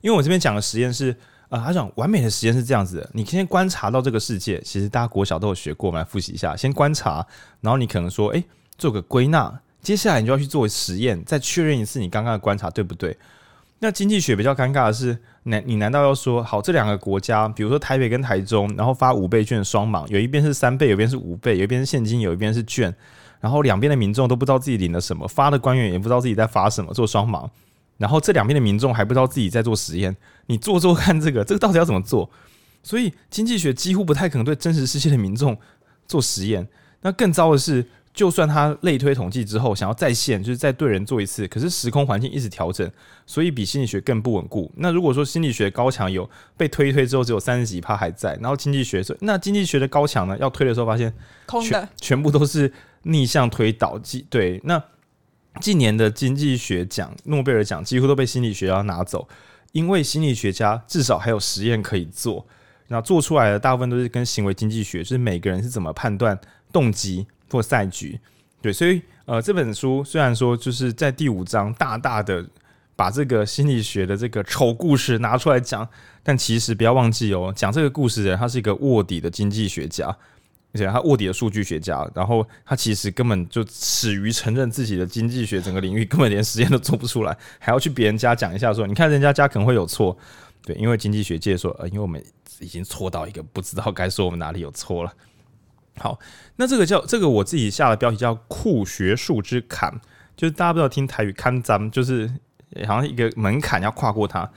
因为我这边讲的实验是，呃，他讲完美的实验是这样子的：你先观察到这个世界，其实大家国小都有学过，我们来复习一下。先观察，然后你可能说，哎。做个归纳，接下来你就要去做实验，再确认一次你刚刚的观察对不对？那经济学比较尴尬的是，难你难道要说好这两个国家，比如说台北跟台中，然后发五倍券双盲，有一边是三倍，有一边是五倍，有一边是现金，有一边是券，然后两边的民众都不知道自己领了什么，发的官员也不知道自己在发什么，做双盲，然后这两边的民众还不知道自己在做实验，你做做看这个，这个到底要怎么做？所以经济学几乎不太可能对真实世界的民众做实验。那更糟的是。就算他类推统计之后想要再现，就是再对人做一次，可是时空环境一直调整，所以比心理学更不稳固。那如果说心理学高墙有被推一推之后只有三十几趴还在，然后经济学说那经济学的高墙呢，要推的时候发现空的，全部都是逆向推导。对，那近年的经济学奖、诺贝尔奖几乎都被心理学要拿走，因为心理学家至少还有实验可以做，那做出来的大部分都是跟行为经济学，就是每个人是怎么判断动机。或赛局，对，所以呃，这本书虽然说就是在第五章大大的把这个心理学的这个丑故事拿出来讲，但其实不要忘记哦，讲这个故事的人他是一个卧底的经济学家，而且他卧底的数据学家，然后他其实根本就耻于承认自己的经济学整个领域根本连实验都做不出来，还要去别人家讲一下说，你看人家家可能会有错，对，因为经济学界说，呃，因为我们已经错到一个不知道该说我们哪里有错了。好，那这个叫这个我自己下的标题叫“酷学术之坎”，就是大家不知道听台语看咱们就是好像一个门槛要跨过它。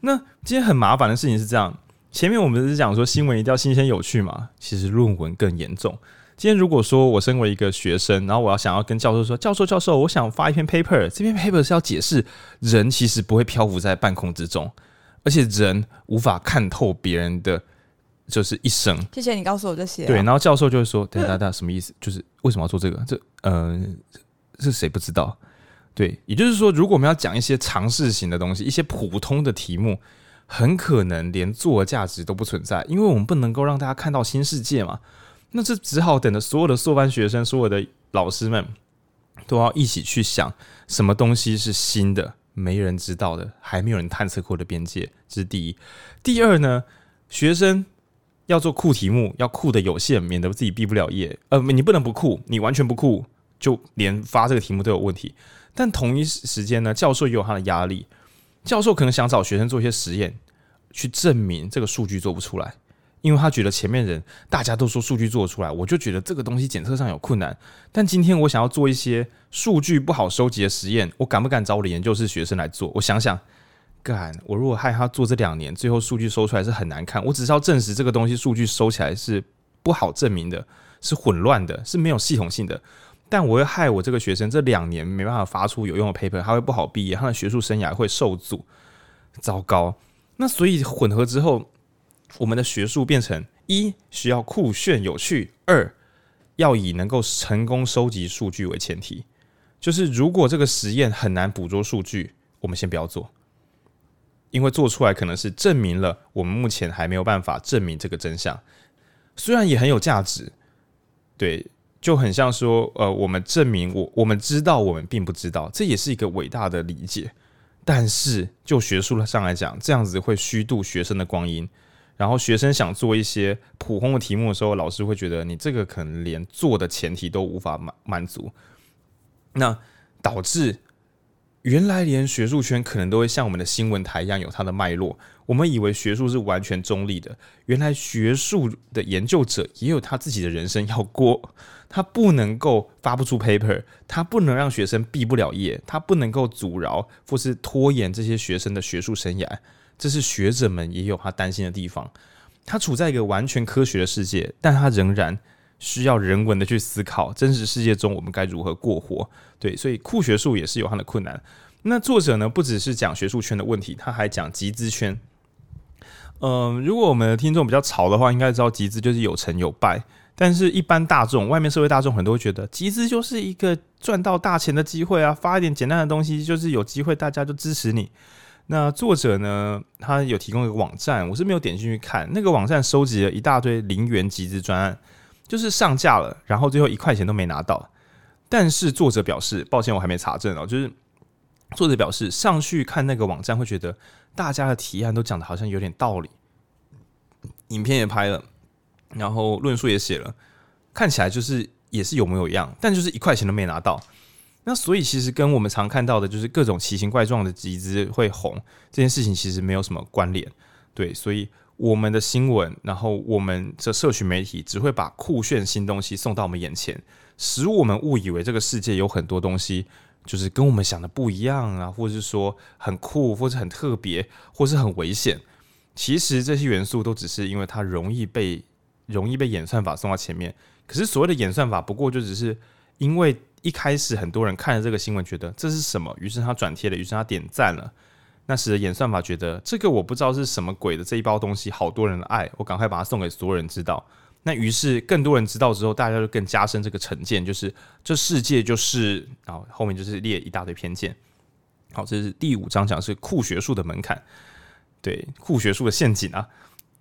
那今天很麻烦的事情是这样，前面我们是讲说新闻一定要新鲜有趣嘛，其实论文更严重。今天如果说我身为一个学生，然后我要想要跟教授说，教授教授，我想发一篇 paper，这篇 paper 是要解释人其实不会漂浮在半空之中，而且人无法看透别人的。就是一生，谢谢你告诉我这些、啊。对，然后教授就会说：“等等等，什么意思？就是为什么要做这个？这呃，是谁不知道？对，也就是说，如果我们要讲一些常识型的东西，一些普通的题目，很可能连做的价值都不存在，因为我们不能够让大家看到新世界嘛。那这只好等着所有的硕班学生、所有的老师们都要一起去想，什么东西是新的、没人知道的、还没有人探测过的边界。这是第一。第二呢？学生要做库题目，要库的有限，免得自己毕不了业。呃，你不能不库，你完全不库，就连发这个题目都有问题。但同一时间呢，教授也有他的压力。教授可能想找学生做一些实验，去证明这个数据做不出来，因为他觉得前面人大家都说数据做得出来，我就觉得这个东西检测上有困难。但今天我想要做一些数据不好收集的实验，我敢不敢找我的研究室学生来做？我想想。敢！我如果害他做这两年，最后数据收出来是很难看。我只是要证实这个东西数据收起来是不好证明的，是混乱的，是没有系统性的。但我会害我这个学生这两年没办法发出有用的 paper，他会不好毕业，他的学术生涯会受阻。糟糕！那所以混合之后，我们的学术变成一需要酷炫有趣，二要以能够成功收集数据为前提。就是如果这个实验很难捕捉数据，我们先不要做。因为做出来可能是证明了我们目前还没有办法证明这个真相，虽然也很有价值，对，就很像说，呃，我们证明我我们知道我们并不知道，这也是一个伟大的理解。但是就学术上来讲，这样子会虚度学生的光阴，然后学生想做一些普通的题目的时候，老师会觉得你这个可能连做的前提都无法满满足，那导致。原来连学术圈可能都会像我们的新闻台一样有它的脉络。我们以为学术是完全中立的，原来学术的研究者也有他自己的人生要过。他不能够发不出 paper，他不能让学生毕不了业，他不能够阻挠或是拖延这些学生的学术生涯。这是学者们也有他担心的地方。他处在一个完全科学的世界，但他仍然。需要人文的去思考，真实世界中我们该如何过活？对，所以酷学术也是有它的困难。那作者呢，不只是讲学术圈的问题，他还讲集资圈。嗯、如果我们的听众比较潮的话，应该知道集资就是有成有败。但是，一般大众、外面社会大众很多会觉得集资就是一个赚到大钱的机会啊，发一点简单的东西就是有机会，大家就支持你。那作者呢，他有提供一个网站，我是没有点进去看。那个网站收集了一大堆零元集资专案。就是上架了，然后最后一块钱都没拿到。但是作者表示，抱歉，我还没查证哦。就是作者表示，上去看那个网站会觉得大家的提案都讲的好像有点道理，影片也拍了，然后论述也写了，看起来就是也是有模有样，但就是一块钱都没拿到。那所以其实跟我们常看到的就是各种奇形怪状的集资会红这件事情其实没有什么关联。对，所以。我们的新闻，然后我们这社群媒体只会把酷炫新东西送到我们眼前，使我们误以为这个世界有很多东西就是跟我们想的不一样啊，或者是说很酷，或者很特别，或是很危险。其实这些元素都只是因为它容易被容易被演算法送到前面。可是所谓的演算法，不过就只是因为一开始很多人看了这个新闻，觉得这是什么，于是他转贴了，于是他点赞了。那使得演算法觉得这个我不知道是什么鬼的这一包东西，好多人的爱，我赶快把它送给所有人知道。那于是更多人知道之后，大家就更加深这个成见，就是这世界就是，然后面就是列一大堆偏见。好，这是第五章讲是酷学术的门槛，对，酷学术的陷阱啊。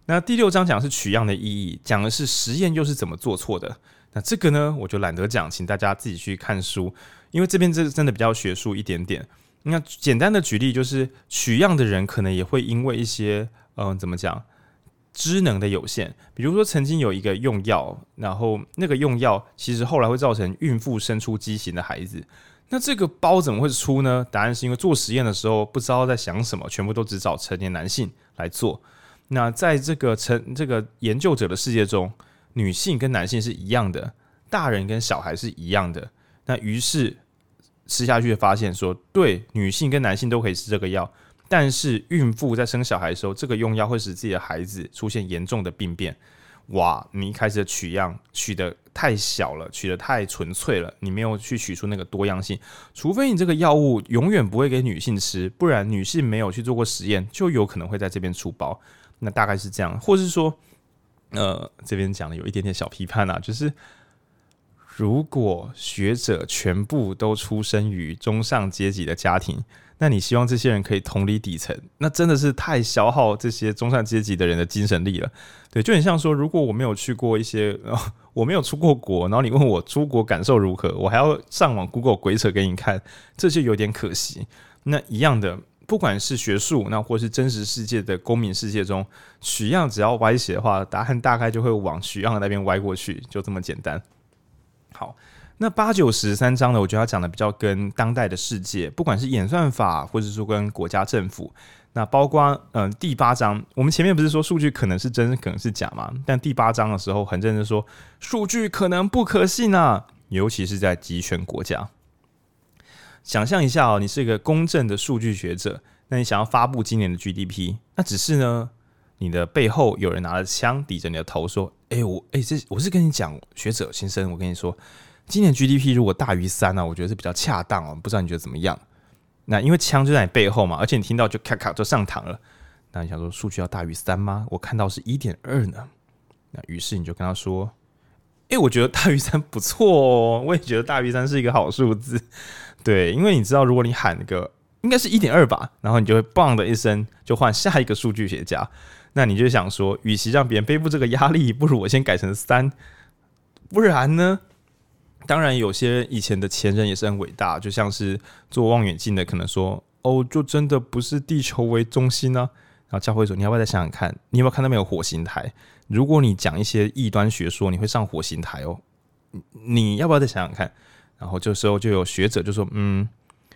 那第六章讲的是取样的意义，讲的是实验又是怎么做错的。那这个呢，我就懒得讲，请大家自己去看书，因为这边这真的比较学术一点点。那简单的举例就是，取样的人可能也会因为一些，嗯、怎么讲，知能的有限。比如说，曾经有一个用药，然后那个用药其实后来会造成孕妇生出畸形的孩子。那这个包怎么会出呢？答案是因为做实验的时候不知道在想什么，全部都只找成年男性来做。那在这个成这个研究者的世界中，女性跟男性是一样的，大人跟小孩是一样的。那于是。吃下去发现说，对，女性跟男性都可以吃这个药，但是孕妇在生小孩的时候，这个用药会使自己的孩子出现严重的病变。哇，你一开始的取样取得太小了，取得太纯粹了，你没有去取出那个多样性。除非你这个药物永远不会给女性吃，不然女性没有去做过实验，就有可能会在这边出包。那大概是这样，或是说，呃，这边讲的有一点点小批判啊，就是。如果学者全部都出生于中上阶级的家庭，那你希望这些人可以同理底层，那真的是太消耗这些中上阶级的人的精神力了。对，就很像说，如果我没有去过一些，我没有出过国，然后你问我出国感受如何，我还要上网 Google 鬼扯给你看，这就有点可惜。那一样的。不管是学术，那或是真实世界的公民世界中，取样只要歪斜的话，答案大概就会往取样的那边歪过去，就这么简单。好，那八九十三章呢，我觉得他讲的比较跟当代的世界，不管是演算法，或者说跟国家政府，那包括嗯、第八章，我们前面不是说数据可能是真，可能是假吗？但第八章的时候，很认真说数据可能不可信啊，尤其是在集权国家。想象一下哦，你是一个公正的数据学者，那你想要发布今年的 GDP，那只是呢，你的背后有人拿着枪抵着你的头说：“哎、我哎、这我是跟你讲，学者先生，我跟你说，今年 GDP 如果大于三呢，我觉得是比较恰当哦，不知道你觉得怎么样？”那因为枪就在你背后嘛，而且你听到就咔咔就上膛了，那你想说数据要大于三吗？我看到是一点二呢，那于是你就跟他说：“哎、我觉得大于三不错哦，我也觉得大于三是一个好数字。”对，因为你知道，如果你喊个应该是一点二吧，然后你就会嘣的一声就换下一个数据学家，那你就想说，与其让别人背负这个压力，不如我先改成三，不然呢？当然，有些以前的前人也是很伟大，就像是做望远镜的，可能说哦，就真的不是地球为中心呢、然后教会说，你要不要再想想看，你有没有看到没有火星台？如果你讲一些异端学说，你会上火星台哦，你要不要再想想看？然后这时候就有学者就说：“嗯，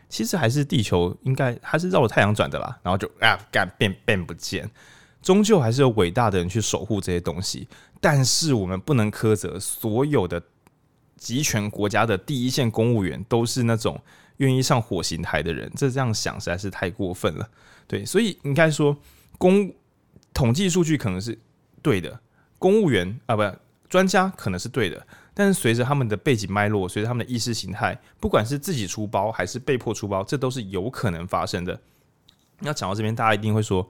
其实还是地球应该还是绕着太阳转的啦。”然后就啊，干变变不见，终究还是有伟大的人去守护这些东西。但是我们不能苛责所有的集权国家的第一线公务员都是那种愿意上火星台的人，这这样想实在是太过分了。对，所以应该说，公统计数据可能是对的，公务员啊，不，专家可能是对的。但是随着他们的背景脉络，随着他们的意识形态，不管是自己出包还是被迫出包，这都是有可能发生的。那讲到这边，大家一定会说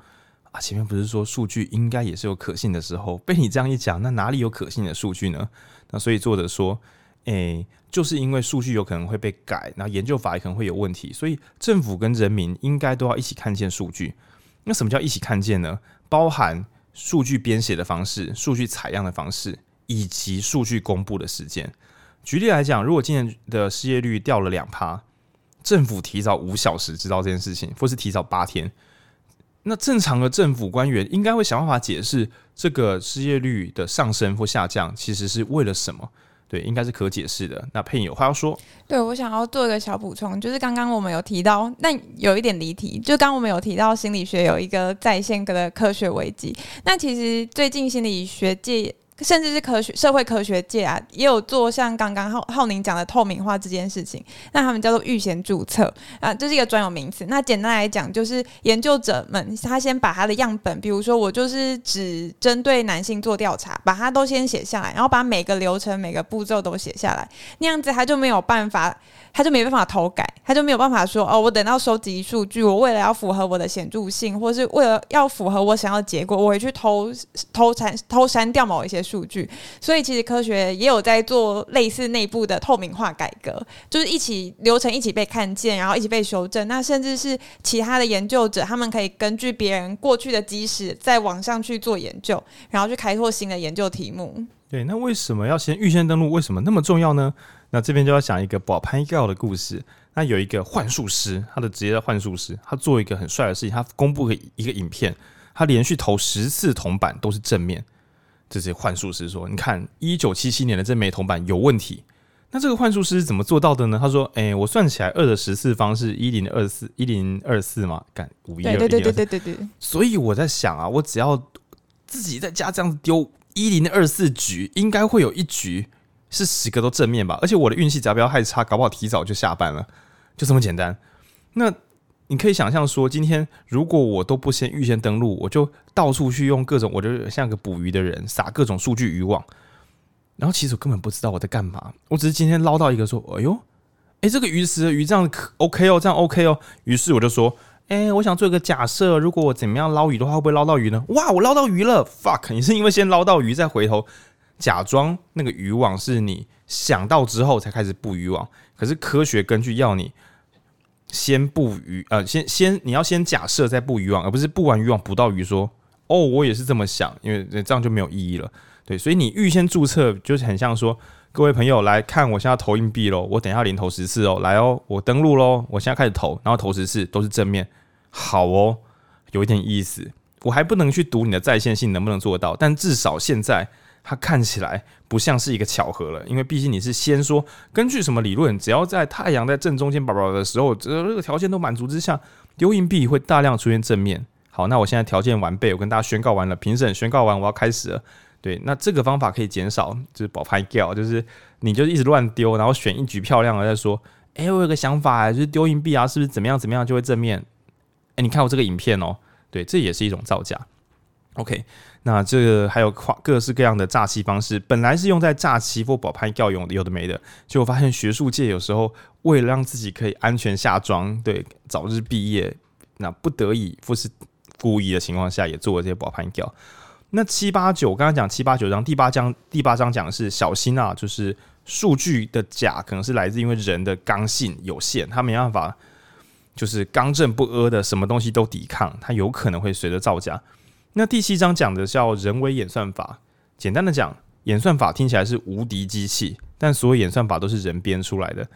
啊，前面不是说数据应该也是有可信的时候？被你这样一讲，那哪里有可信的数据呢？那所以作者说，诶、就是因为数据有可能会被改，然后研究法也可能会有问题，所以政府跟人民应该都要一起看见数据。那什么叫一起看见呢？包含数据编写的方式、数据采样的方式。以及数据公布的时间。举例来讲，如果今年的失业率掉了两趴，政府提早五小时知道这件事情，或是提早八天，那正常的政府官员应该会想办法解释这个失业率的上升或下降，其实是为了什么？对，应该是可解释的。那佩影有话要说？对，我想要做一个小补充，就是刚刚我们有提到，那有一点离题，就刚刚我们有提到心理学有一个在线的科学危机。那其实最近心理学界。甚至是科学、社会科学界啊，也有做像刚刚浩浩宁讲的透明化这件事情。那他们叫做预先注册啊，这是一个专有名词。那简单来讲，就是研究者们他先把他的样本，比如说我就是只针对男性做调查，把它都先写下来，然后把每个流程、每个步骤都写下来，那样子他就没有办法。他就没办法偷改，他就没有办法说哦，我等到收集数据，我为了要符合我的显著性，或是为了要符合我想要的结果，我会去偷偷删偷删掉某一些数据。所以其实科学也有在做类似内部的透明化改革，就是一起流程一起被看见，然后一起被修正。那甚至是其他的研究者，他们可以根据别人过去的基石，在网上去做研究，然后去开拓新的研究题目。对，那为什么要先预先登录？为什么那么重要呢？那这边就要讲一个保潘教的故事。那有一个幻术师，他的职业叫幻术师，他做一个很帅的事情，他公布一个一个影片，他连续投十次铜板都是正面。这些幻术师说：“你看，一九七七年的这枚铜板有问题。”那这个幻术师怎么做到的呢？他说：“哎、欸，我算起来二的十次方是一零二四一零二四嘛，干五一二对对对对对对对。所以我在想啊，我只要自己在家这样子丢一零二四局，应该会有一局。”是十个都正面吧，而且我的运气只要不要太差，搞不好提早就下班了，就这么简单。那你可以想象说，今天如果我都不先预先登录，我就到处去用各种，我就像个捕鱼的人，撒各种数据渔网，然后其实我根本不知道我在干嘛，我只是今天捞到一个说，哎呦，哎，这个鱼池的鱼这样可 OK 哦，这样 OK 哦，于是我就说，哎，我想做一个假设，如果我怎么样捞鱼的话，会不会捞到鱼呢？哇，我捞到鱼了，fuck！你是因为先捞到鱼再回头。假装那个渔网是你想到之后才开始布渔网，可是科学根据要你先布渔，呃，先先你要先假设再布渔网，而不是布完渔网捕到鱼说哦，我也是这么想，因为这样就没有意义了。对，所以你预先注册就是很像说，各位朋友来看，我现在投硬币喽，我等一下连投十次哦，来哦，我登录喽，我现在开始投，然后投十次都是正面，好哦，有一点意思。我还不能去读你的在线性能不能做到，但至少现在它看起来不像是一个巧合了，因为毕竟你是先说根据什么理论，只要在太阳在正中间宝宝的时候，这个条件都满足之下，丢硬币会大量出现正面。好，那我现在条件完备，我跟大家宣告完了，评审宣告完，我要开始了。对，那这个方法可以减少，就是保拍掉，就是你就一直乱丢，然后选一局漂亮了再说。哎、我有个想法，就是丢硬币啊，是不是怎么样怎么样就会正面？哎、你看我这个影片哦。对，这也是一种造假。OK，那这个还有各式各样的诈欺方式，本来是用在诈欺或保拍教用的，有的没的。就我发现学术界有时候为了让自己可以安全下庄，对，早日毕业，那不得已或是故意的情况下，也做了这些保拍教。那七八九，我刚刚讲七八九章，第八章第八章讲的是小心啊，就是数据的假可能是来自因为人的刚性有限，他没办法。就是刚正不阿的，什么东西都抵抗，它有可能会随着造假。那第七章讲的叫人为演算法，简单的讲，演算法听起来是无敌机器，但所有演算法都是人编出来的。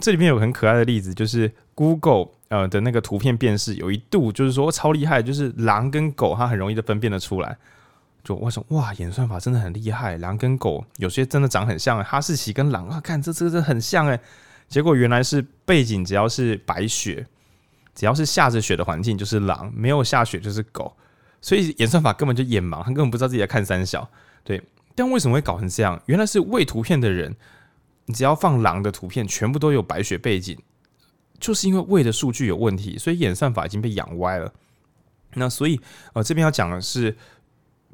这里面有很可爱的例子，就是 Google 呃的那个图片辨识，有一度就是说超厉害，就是狼跟狗它很容易的分辨得出来。就我说哇，演算法真的很厉害，狼跟狗有些真的长很像，哈士奇跟狼啊，看这这这很像诶。结果原来是背景只要是白雪。只要是下着雪的环境就是狼，没有下雪就是狗，所以演算法根本就眼盲，他根本不知道自己在看三小。对，但为什么会搞成这样？原来是喂图片的人，你只要放狼的图片，全部都有白雪背景，就是因为喂的数据有问题，所以演算法已经被养歪了。那所以呃，这边要讲的是。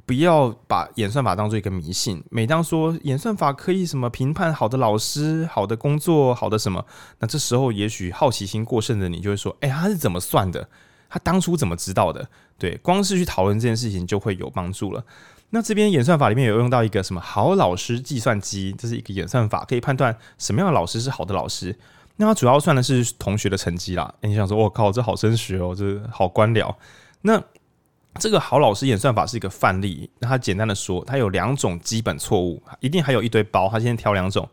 不要把演算法当做一个迷信。每当说演算法可以什么评判好的老师、好的工作、好的什么，那这时候也许好奇心过剩的你就会说：“哎，他是怎么算的？他当初怎么知道的？”对，光是去讨论这件事情就会有帮助了。那这边演算法里面有用到一个什么好老师计算机，这是一个演算法，可以判断什么样的老师是好的老师。那它主要算的是同学的成绩啦。你想说，我靠，这好升学哦，这好官僚。那这个好老师演算法是一个范例，那它简单的说，它有两种基本错误，一定还有一堆包。它先挑两种，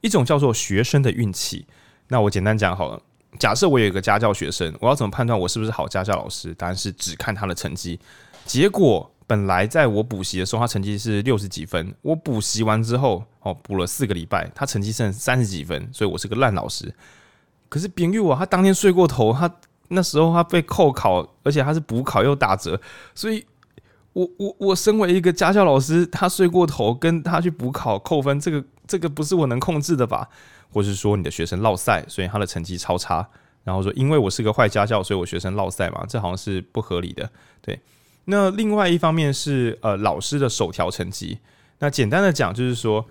一种叫做学生的运气。那我简单讲好了，假设我有一个家教学生，我要怎么判断我是不是好家教老师？答案是只看他的成绩。结果本来在我补习的时候，他成绩是六十几分，我补习完之后，哦，补了四个礼拜，他成绩剩三十几分，所以我是个烂老师。可是别人我他当天睡过头，他。那时候他被扣考，而且他是补考又打折，所以我我我身为一个家教老师，他睡过头，跟他去补考扣分，这个这个不是我能控制的吧？或是说你的学生落赛，所以他的成绩超差，然后说因为我是个坏家教，所以我学生落赛嘛，这好像是不合理的。对，那另外一方面是呃老师的首条成绩，那简单的讲就是说。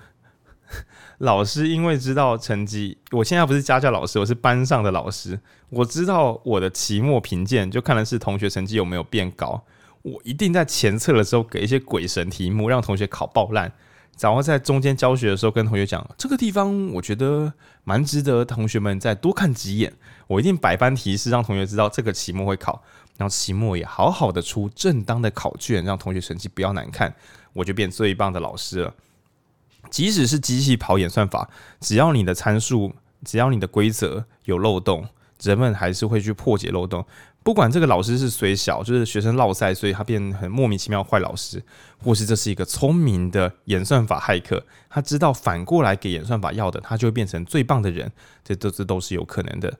老师因为知道成绩，我现在不是家教老师，我是班上的老师。我知道我的期末评鉴就看的是同学成绩有没有变高。我一定在前测的时候给一些鬼神题目，让同学考爆烂。然后在中间教学的时候跟同学讲，这个地方我觉得蛮值得同学们再多看几眼。我一定百般提示，让同学知道这个期末会考，然后期末也好好的出正当的考卷，让同学成绩不要难看。我就变最棒的老师了。即使是机器跑演算法，只要你的参数，只要你的规则有漏洞，人们还是会去破解漏洞。不管这个老师是虽小，就是学生落赛，所以他变很莫名其妙坏老师，或是这是一个聪明的演算法骇客，他知道反过来给演算法要的，他就会变成最棒的人。这都这都是有可能的。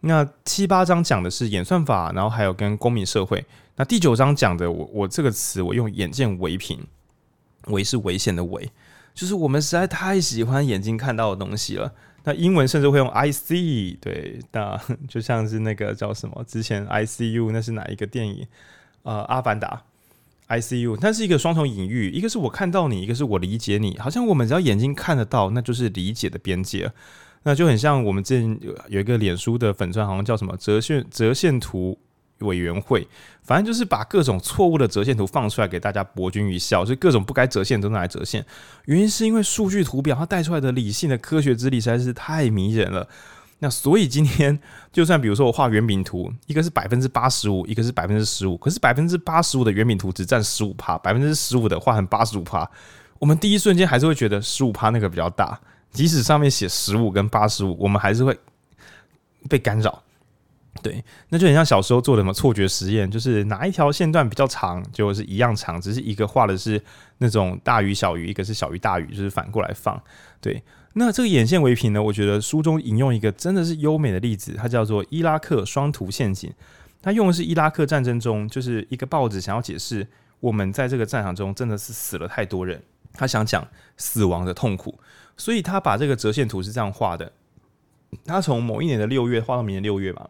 那七八章讲的是演算法，然后还有跟公民社会。那第九章讲的，我我这个词我用眼见为凭，为是危险的为。就是我们实在太喜欢眼睛看到的东西了。那英文甚至会用 I C 对，那 就像是那个叫什么？之前 I C U 那是哪一个电影？呃，阿凡达。I C U，它是一个双重隐喻，一个是我看到你，一个是我理解你。好像我们只要眼睛看得到，那就是理解的边界。那就很像我们之前有有一个脸书的粉钻，好像叫什么折线折线图。委员会，反正就是把各种错误的折线图放出来给大家博君一笑，所以各种不该折线都拿来折线。原因是因为数据图表它带出来的理性的科学之力实在是太迷人了。那所以今天就算比如说我画圆饼图，一个是百分之八十五，一个是百分之十五，可是百分之八十五的圆饼图只占十五趴，百分之十五的画成八十五趴，我们第一瞬间还是会觉得十五趴那个比较大，即使上面写十五跟八十五，我们还是会被干扰。对，那就很像小时候做的什么错觉实验，就是哪一条线段比较长，就是一样长，只是一个画的是那种大于小于，一个是小于大于，就是反过来放。对，那这个眼线违凭呢，我觉得书中引用一个真的是优美的例子，它叫做伊拉克双图陷阱。它用的是伊拉克战争中，就是一个报纸想要解释我们在这个战场中真的是死了太多人，他想讲死亡的痛苦，所以他把这个折线图是这样画的。他从某一年的六月画到明年六月嘛。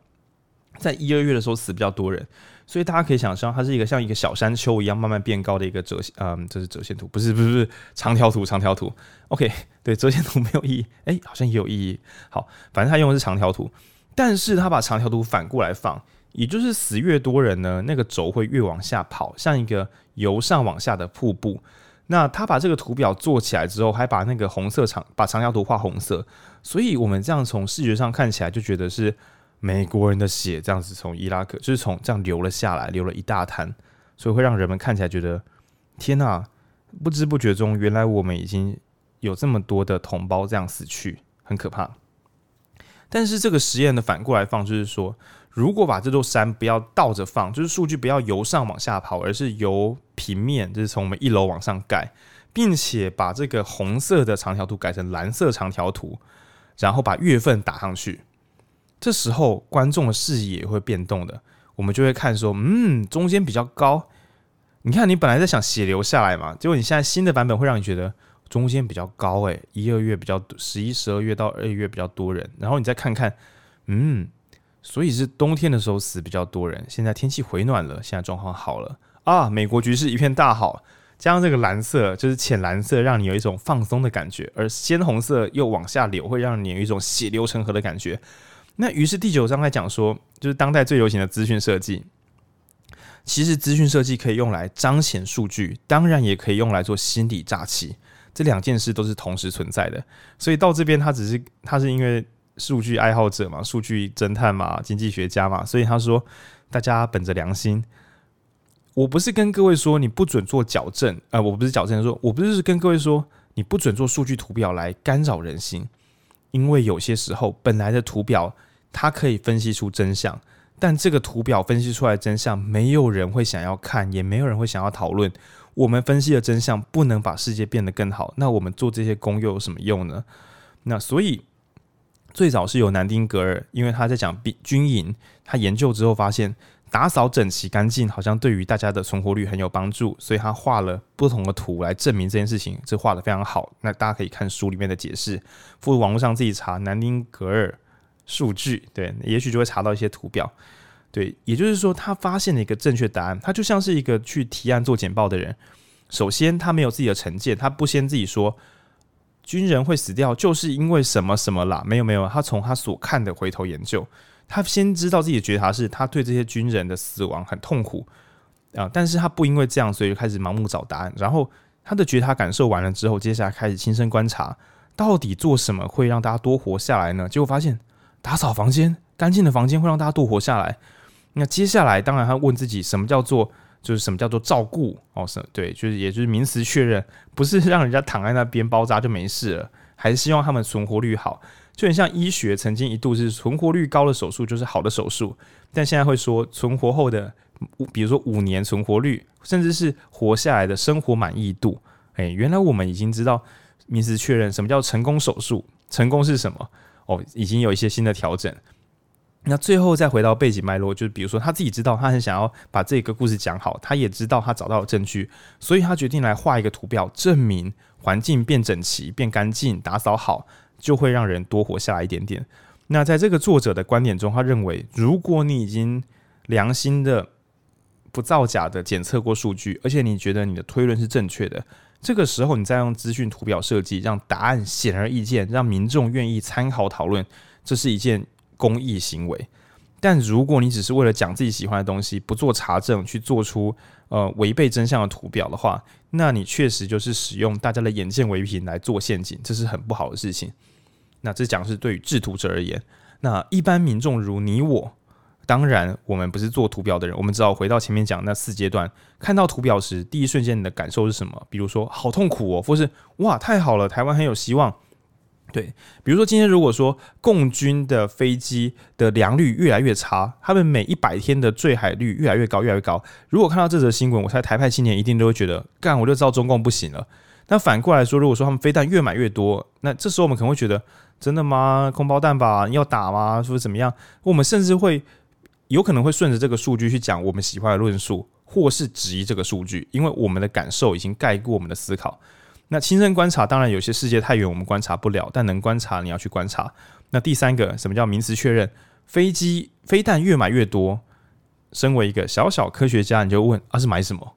在一二月的时候死比较多人，所以大家可以想象，它是一个像一个小山丘一样慢慢变高的一个折线，嗯，这是折线图，不是不是不是长条图，长条图。OK，对，折线图没有意义，哎、好像也有意义。好，反正他用的是长条图，但是他把长条图反过来放，也就是死越多人呢，那个轴会越往下跑，像一个由上往下的瀑布。那他把这个图表做起来之后，还把那个红色长把长条图画红色，所以我们这样从视觉上看起来就觉得是。美国人的血这样子从伊拉克就是从这样流了下来，流了一大滩，所以会让人们看起来觉得天哪！不知不觉中，原来我们已经有这么多的同胞这样死去，很可怕。但是这个实验的反过来放，就是说，如果把这座山不要倒着放，就是数据不要由上往下跑，而是由平面，就是从我们一楼往上盖，并且把这个红色的长条图改成蓝色长条图，然后把月份打上去。这时候观众的视野会变动的，我们就会看说，嗯，中间比较高。你看，你本来在想血流下来嘛，结果你现在新的版本会让你觉得中间比较高，诶，一二月比较多十一、十二月到二月比较多人，然后你再看看，嗯，所以是冬天的时候死比较多人。现在天气回暖了，现在状况好了啊，美国局势一片大好。加上这个蓝色，就是浅蓝色，让你有一种放松的感觉，而鲜红色又往下流，会让你有一种血流成河的感觉。那于是第九章在讲说，就是当代最流行的资讯设计。其实资讯设计可以用来彰显数据，当然也可以用来做心理诈欺。这两件事都是同时存在的。所以到这边，他只是他是因为数据爱好者嘛，数据侦探嘛，经济学家嘛，所以他说大家本着良心，我不是跟各位说你不准做矫正，呃，我不是矫正说，我不是跟各位说你不准做数据图表来干扰人心。因为有些时候，本来的图表它可以分析出真相，但这个图表分析出来的真相，没有人会想要看，也没有人会想要讨论。我们分析的真相不能把世界变得更好，那我们做这些工又有什么用呢？那所以最早是有南丁格尔，因为他在讲军营，他研究之后发现。打扫整齐干净，好像对于大家的存活率很有帮助，所以他画了不同的图来证明这件事情，这画得非常好。那大家可以看书里面的解释，附网络上自己查南丁格尔数据，对，也许就会查到一些图表。对，也就是说，他发现了一个正确答案。他就像是一个去提案做简报的人，首先他没有自己的成见，他不先自己说军人会死掉就是因为什么什么啦，没有没有，他从他所看的回头研究。他先知道自己的觉察是，他对这些军人的死亡很痛苦啊，但是他不因为这样，所以就开始盲目找答案。然后他的觉察感受完了之后，接下来开始亲身观察，到底做什么会让大家多活下来呢？结果发现，打扫房间，干净的房间会让大家多活下来。那接下来，当然他问自己，什么叫做就是什么叫做照顾？哦，是，对，就是也就是名词确认，不是让人家躺在那边包扎就没事了，还是希望他们存活率好。就很像医学曾经一度是存活率高的手术就是好的手术，但现在会说存活后的，比如说五年存活率，甚至是活下来的生活满意度。诶，原来我们已经知道名词确认什么叫成功手术，成功是什么？已经有一些新的调整。那最后再回到背景脉络，就是比如说他自己知道他很想要把这个故事讲好，他也知道他找到了证据，所以他决定来画一个图表，证明环境变整齐、变干净、打扫好。就会让人多活下来一点点。那在这个作者的观点中，他认为，如果你已经良心的、不造假的检测过数据，而且你觉得你的推论是正确的，这个时候你再用资讯图表设计，让答案显而易见，让民众愿意参考讨论，这是一件公益行为。但如果你只是为了讲自己喜欢的东西，不做查证，去做出呃违背真相的图表的话，那你确实就是使用大家的眼见为凭来做陷阱，这是很不好的事情。那这讲是对于制图者而言，那一般民众如你我，当然我们不是做图表的人，我们只好回到前面讲那四阶段，看到图表时，第一瞬间你的感受是什么？比如说好痛苦哦，或是哇太好了，台湾很有希望。对，比如说今天如果说共军的飞机的良率越来越差，他们每一百天的坠海率越来越高，越来越高。如果看到这则新闻，我猜台派青年一定都会觉得，干，我就知道中共不行了。那反过来说，如果说他们飞弹越买越多，那这时候我们可能会觉得，真的吗？空包弹吧？要打吗？说怎么样？我们甚至会有可能会顺着这个数据去讲我们喜欢的论述，或是质疑这个数据，因为我们的感受已经盖过我们的思考。那亲身观察，当然有些世界太远，我们观察不了，但能观察，你要去观察。那第三个，什么叫名词确认？飞机飞弹越买越多，身为一个小小科学家，你就问：啊，是买什么？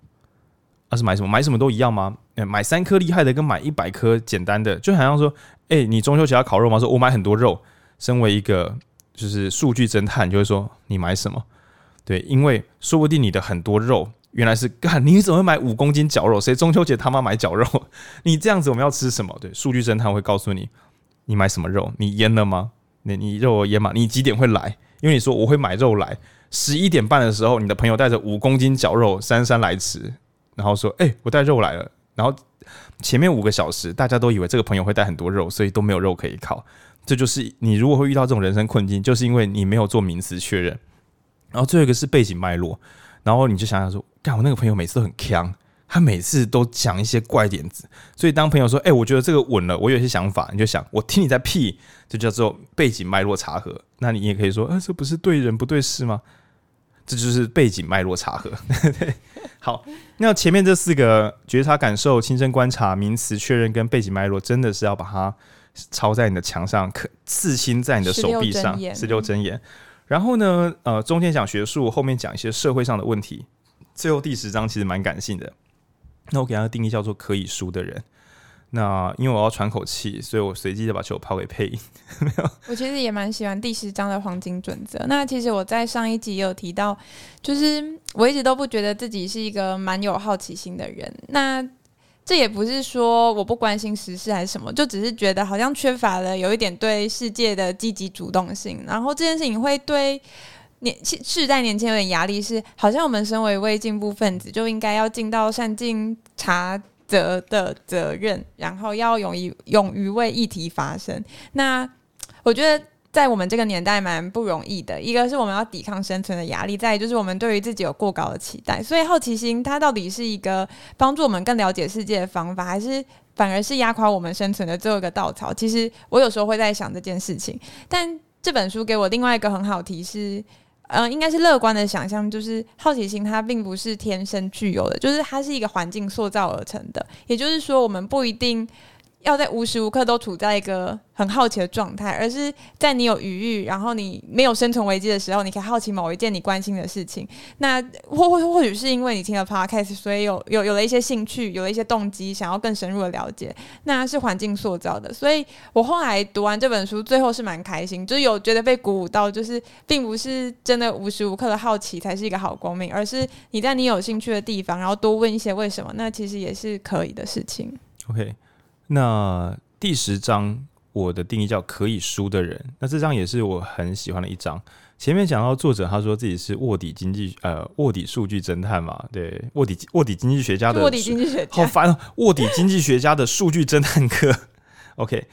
啊，是买什么？买什么都一样吗？买三颗厉害的跟买一百颗简单的，就好像说，哎、你中秋节要烤肉吗？说我买很多肉。身为一个就是数据侦探，就会说你买什么？对，因为说不定你的很多肉。原来是干，你怎么会买五公斤绞肉？谁中秋节他妈买绞肉？你这样子我们要吃什么？对，数据侦探会告诉你，你买什么肉？你腌了吗？你你肉腌吗？你几点会来？因为你说我会买肉来，十一点半的时候，你的朋友带着五公斤绞肉姗姗来迟，然后说，哎、我带肉来了。然后前面五个小时，大家都以为这个朋友会带很多肉，所以都没有肉可以烤。这就是你如果会遇到这种人生困境，就是因为你没有做名词确认。然后最后一个是背景脉络。然后你就想想说，干我那个朋友每次都很强，他每次都讲一些怪点子。所以当朋友说，哎、我觉得这个稳了，我有些想法，你就想，我听你在屁，这叫做背景脉络查核。那你也可以说，啊，这不是对人不对事吗？这就是背景脉络查核。对，好，那前面这四个觉察、感受、亲身观察、名词确认跟背景脉络，真的是要把它抄在你的墙上，可刺心在你的手臂上，十六真言。然后呢，呃，中间讲学术，后面讲一些社会上的问题，最后第十章其实蛮感性的。那我给他的定义叫做可以输的人。那因为我要喘口气，所以我随机的把球抛给配音。没有，我其实也蛮喜欢第十章的黄金准则。那其实我在上一集也有提到，就是我一直都不觉得自己是一个蛮有好奇心的人。那这也不是说我不关心时事还是什么，就只是觉得好像缺乏了有一点对世界的积极主动性。然后这件事情会对年世代年轻人有点压力，是好像我们身为一位进步分子，就应该要尽到善尽察责的责任，然后要勇于勇于为议题发声。那我觉得。在我们这个年代蛮不容易的，一个是我们要抵抗生存的压力，再就是我们对于自己有过高的期待，所以好奇心它到底是一个帮助我们更了解世界的方法，还是反而是压垮我们生存的最后一个稻草？其实我有时候会在想这件事情，但这本书给我另外一个很好提示，呃，应该是乐观的想象，就是好奇心它并不是天生具有的，就是它是一个环境塑造而成的，也就是说，我们不一定。要在无时无刻都处在一个很好奇的状态，而是在你有余裕，然后你没有生存危机的时候，你可以好奇某一件你关心的事情。那或或或许是因为你听了 podcast，所以有有有了一些兴趣，有了一些动机，想要更深入的了解。那是环境塑造的，所以我后来读完这本书，最后是蛮开心，就是有觉得被鼓舞到，就是并不是真的无时无刻的好奇才是一个好公民，而是你在你有兴趣的地方，然后多问一些为什么，那其实也是可以的事情。OK。那第十章我的定义叫可以输的人，那这张也是我很喜欢的一章。前面讲到作者他说自己是卧底经济呃卧底数据侦探嘛，对，卧底卧底经济学家的卧底经济学家好烦哦，卧底经济学家的数据侦探课。OK，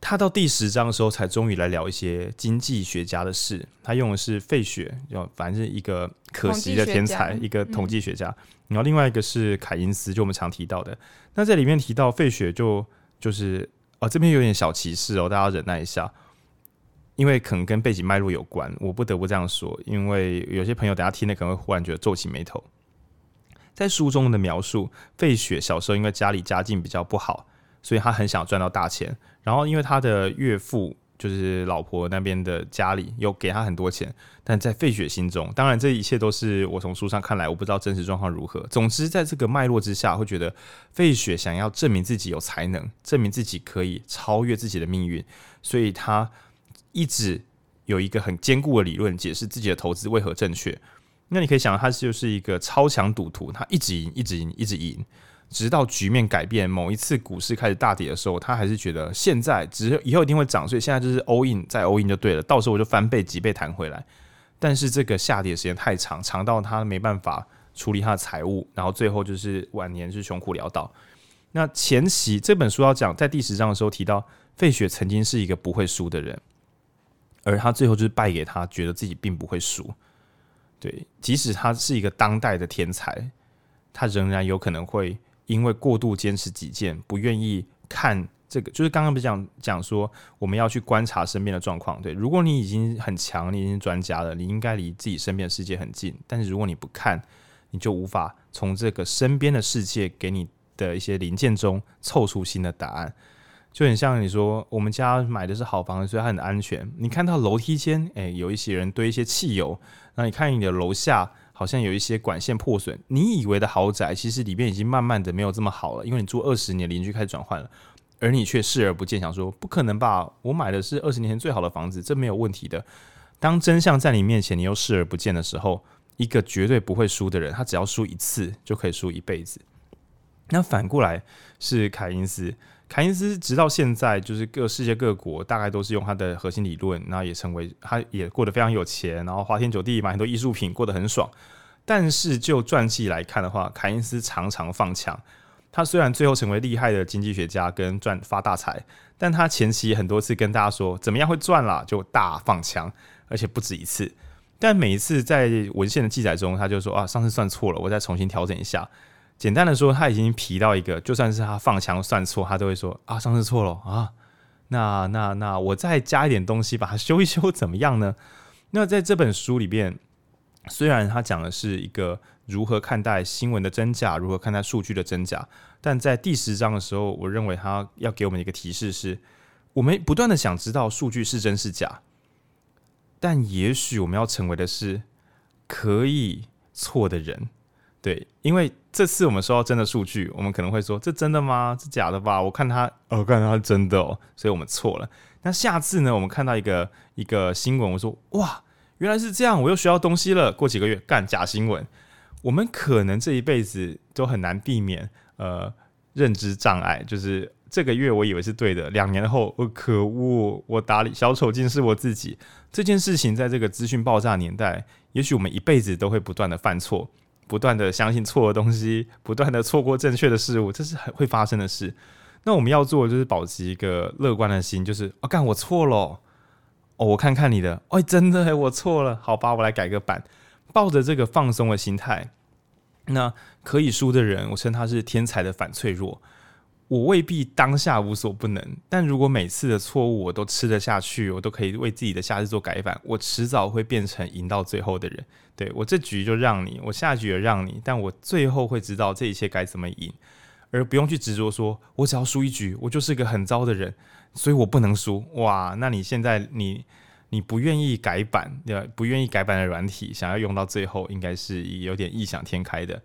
他到第十章的时候才终于来聊一些经济学家的事。他用的是费雪，就反正是一个可惜的天才，一个统计学家。然后另外一个是凯因斯，就我们常提到的。那在里面提到费雪就，就是哦，这边有点小歧视哦，大家忍耐一下，因为可能跟背景脉络有关，我不得不这样说。因为有些朋友等下听了可能会忽然觉得皱起眉头。在书中的描述，费雪小时候因为家里家境比较不好，所以他很想赚到大钱。然后因为他的岳父。就是老婆那边的家里有给他很多钱，但在费雪心中，当然这一切都是我从书上看来，我不知道真实状况如何。总之，在这个脉络之下，会觉得费雪想要证明自己有才能，证明自己可以超越自己的命运，所以他一直有一个很坚固的理论解释自己的投资为何正确。那你可以想，他就是一个超强赌徒，他一直赢，一直赢，一直赢。直到局面改变，某一次股市开始大跌的时候，他还是觉得现在只以后一定会涨，所以现在就是 all in 再 all in 就对了，到时候我就翻倍几倍弹回来。但是这个下跌时间太长，长到他没办法处理他的财务，然后最后就是晚年是穷苦潦倒。那前期这本书要讲，在第十章的时候提到，费雪曾经是一个不会输的人，而他最后就是败给他，觉得自己并不会输。对，即使他是一个当代的天才，他仍然有可能会因为过度坚持己见，不愿意看这个。就是刚刚不是讲讲说，我们要去观察身边的状况。对，如果你已经很强，你已经专家了，你应该离自己身边的世界很近。但是如果你不看，你就无法从这个身边的世界给你的一些零件中凑出新的答案。就很像你说，我们家买的是好房子，所以它很安全。你看到楼梯间，诶，有一些人堆一些汽油。那你看你的楼下好像有一些管线破损，你以为的豪宅，其实里面已经慢慢的没有这么好了，因为你住二十年，邻居开始转换了，而你却视而不见，想说不可能吧？我买的是二十年前最好的房子，这没有问题的。当真相在你面前，你又视而不见的时候，一个绝对不会输的人，他只要输一次就可以输一辈子。那反过来是凯因斯。凯因斯直到现在，就是各世界各国大概都是用他的核心理论，然后也成为他也过得非常有钱，然后花天酒地买很多艺术品，过得很爽。但是就传记来看的话，凯因斯常常放枪。他虽然最后成为厉害的经济学家跟赚发大财，但他前期很多次跟大家说怎么样会赚啦，就大放枪，而且不止一次。但每一次在文献的记载中，他就说啊，上次算错了，我再重新调整一下。简单的说，他已经皮到一个，就算是他放枪算错，他都会说啊，上次错了啊，那那那我再加一点东西把它修一修，怎么样呢？那在这本书里边，虽然他讲的是一个如何看待新闻的真假，如何看待数据的真假，但在第十章的时候，我认为他要给我们一个提示是：我们不断的想知道数据是真是假，但也许我们要成为的是可以错的人。对，因为这次我们收到真的数据，我们可能会说，这真的吗？这假的吧？我看他，哦，看他是真的哦，所以我们错了。那下次呢？我们看到一个一个新闻，我说哇，原来是这样，我又学到东西了。过几个月干假新闻，我们可能这一辈子都很难避免呃认知障碍，就是这个月我以为是对的，两年后我可恶，我打理小丑竟是我自己。这件事情在这个资讯爆炸年代，也许我们一辈子都会不断的犯错。不断的相信错的东西，不断的错过正确的事物，这是很会发生的事。那我们要做的就是保持一个乐观的心，就是啊，干我错了哦，我看看你的，哎，真的哎，我错了，好吧，我来改个版，抱着这个放松的心态。那可以输的人，我称他是天才的反脆弱。我未必当下无所不能，但如果每次的错误我都吃得下去，我都可以为自己的下次做改版，我迟早会变成赢到最后的人。对，我这局就让你，我下局也让你，但我最后会知道这一切该怎么赢，而不用去执着说，我只要输一局，我就是个很糟的人，所以我不能输。哇，那你现在你你不愿意改版，对吧？不愿意改版的软体，想要用到最后，应该是有点异想天开的。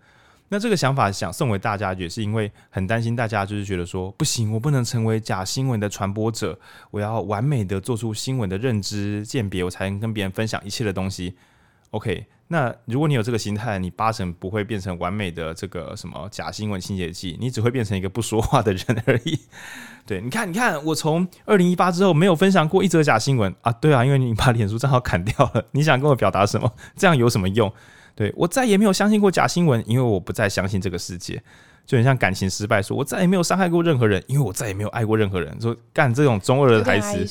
那这个想法想送给大家，也是因为很担心大家就是觉得说不行，我不能成为假新闻的传播者，我要完美的做出新闻的认知鉴别，我才能跟别人分享一切的东西。OK，那如果你有这个心态，你八成不会变成完美的这个什么假新闻清洁剂，你只会变成一个不说话的人而已。对，你看，你看，我从二零一八之后没有分享过一则假新闻啊，对啊，因为你把脸书账号砍掉了，你想跟我表达什么？这样有什么用？对，我再也没有相信过假新闻，因为我不再相信这个世界，就很像感情失败，说我再也没有伤害过任何人，因为我再也没有爱过任何人。说干这种中二的台词，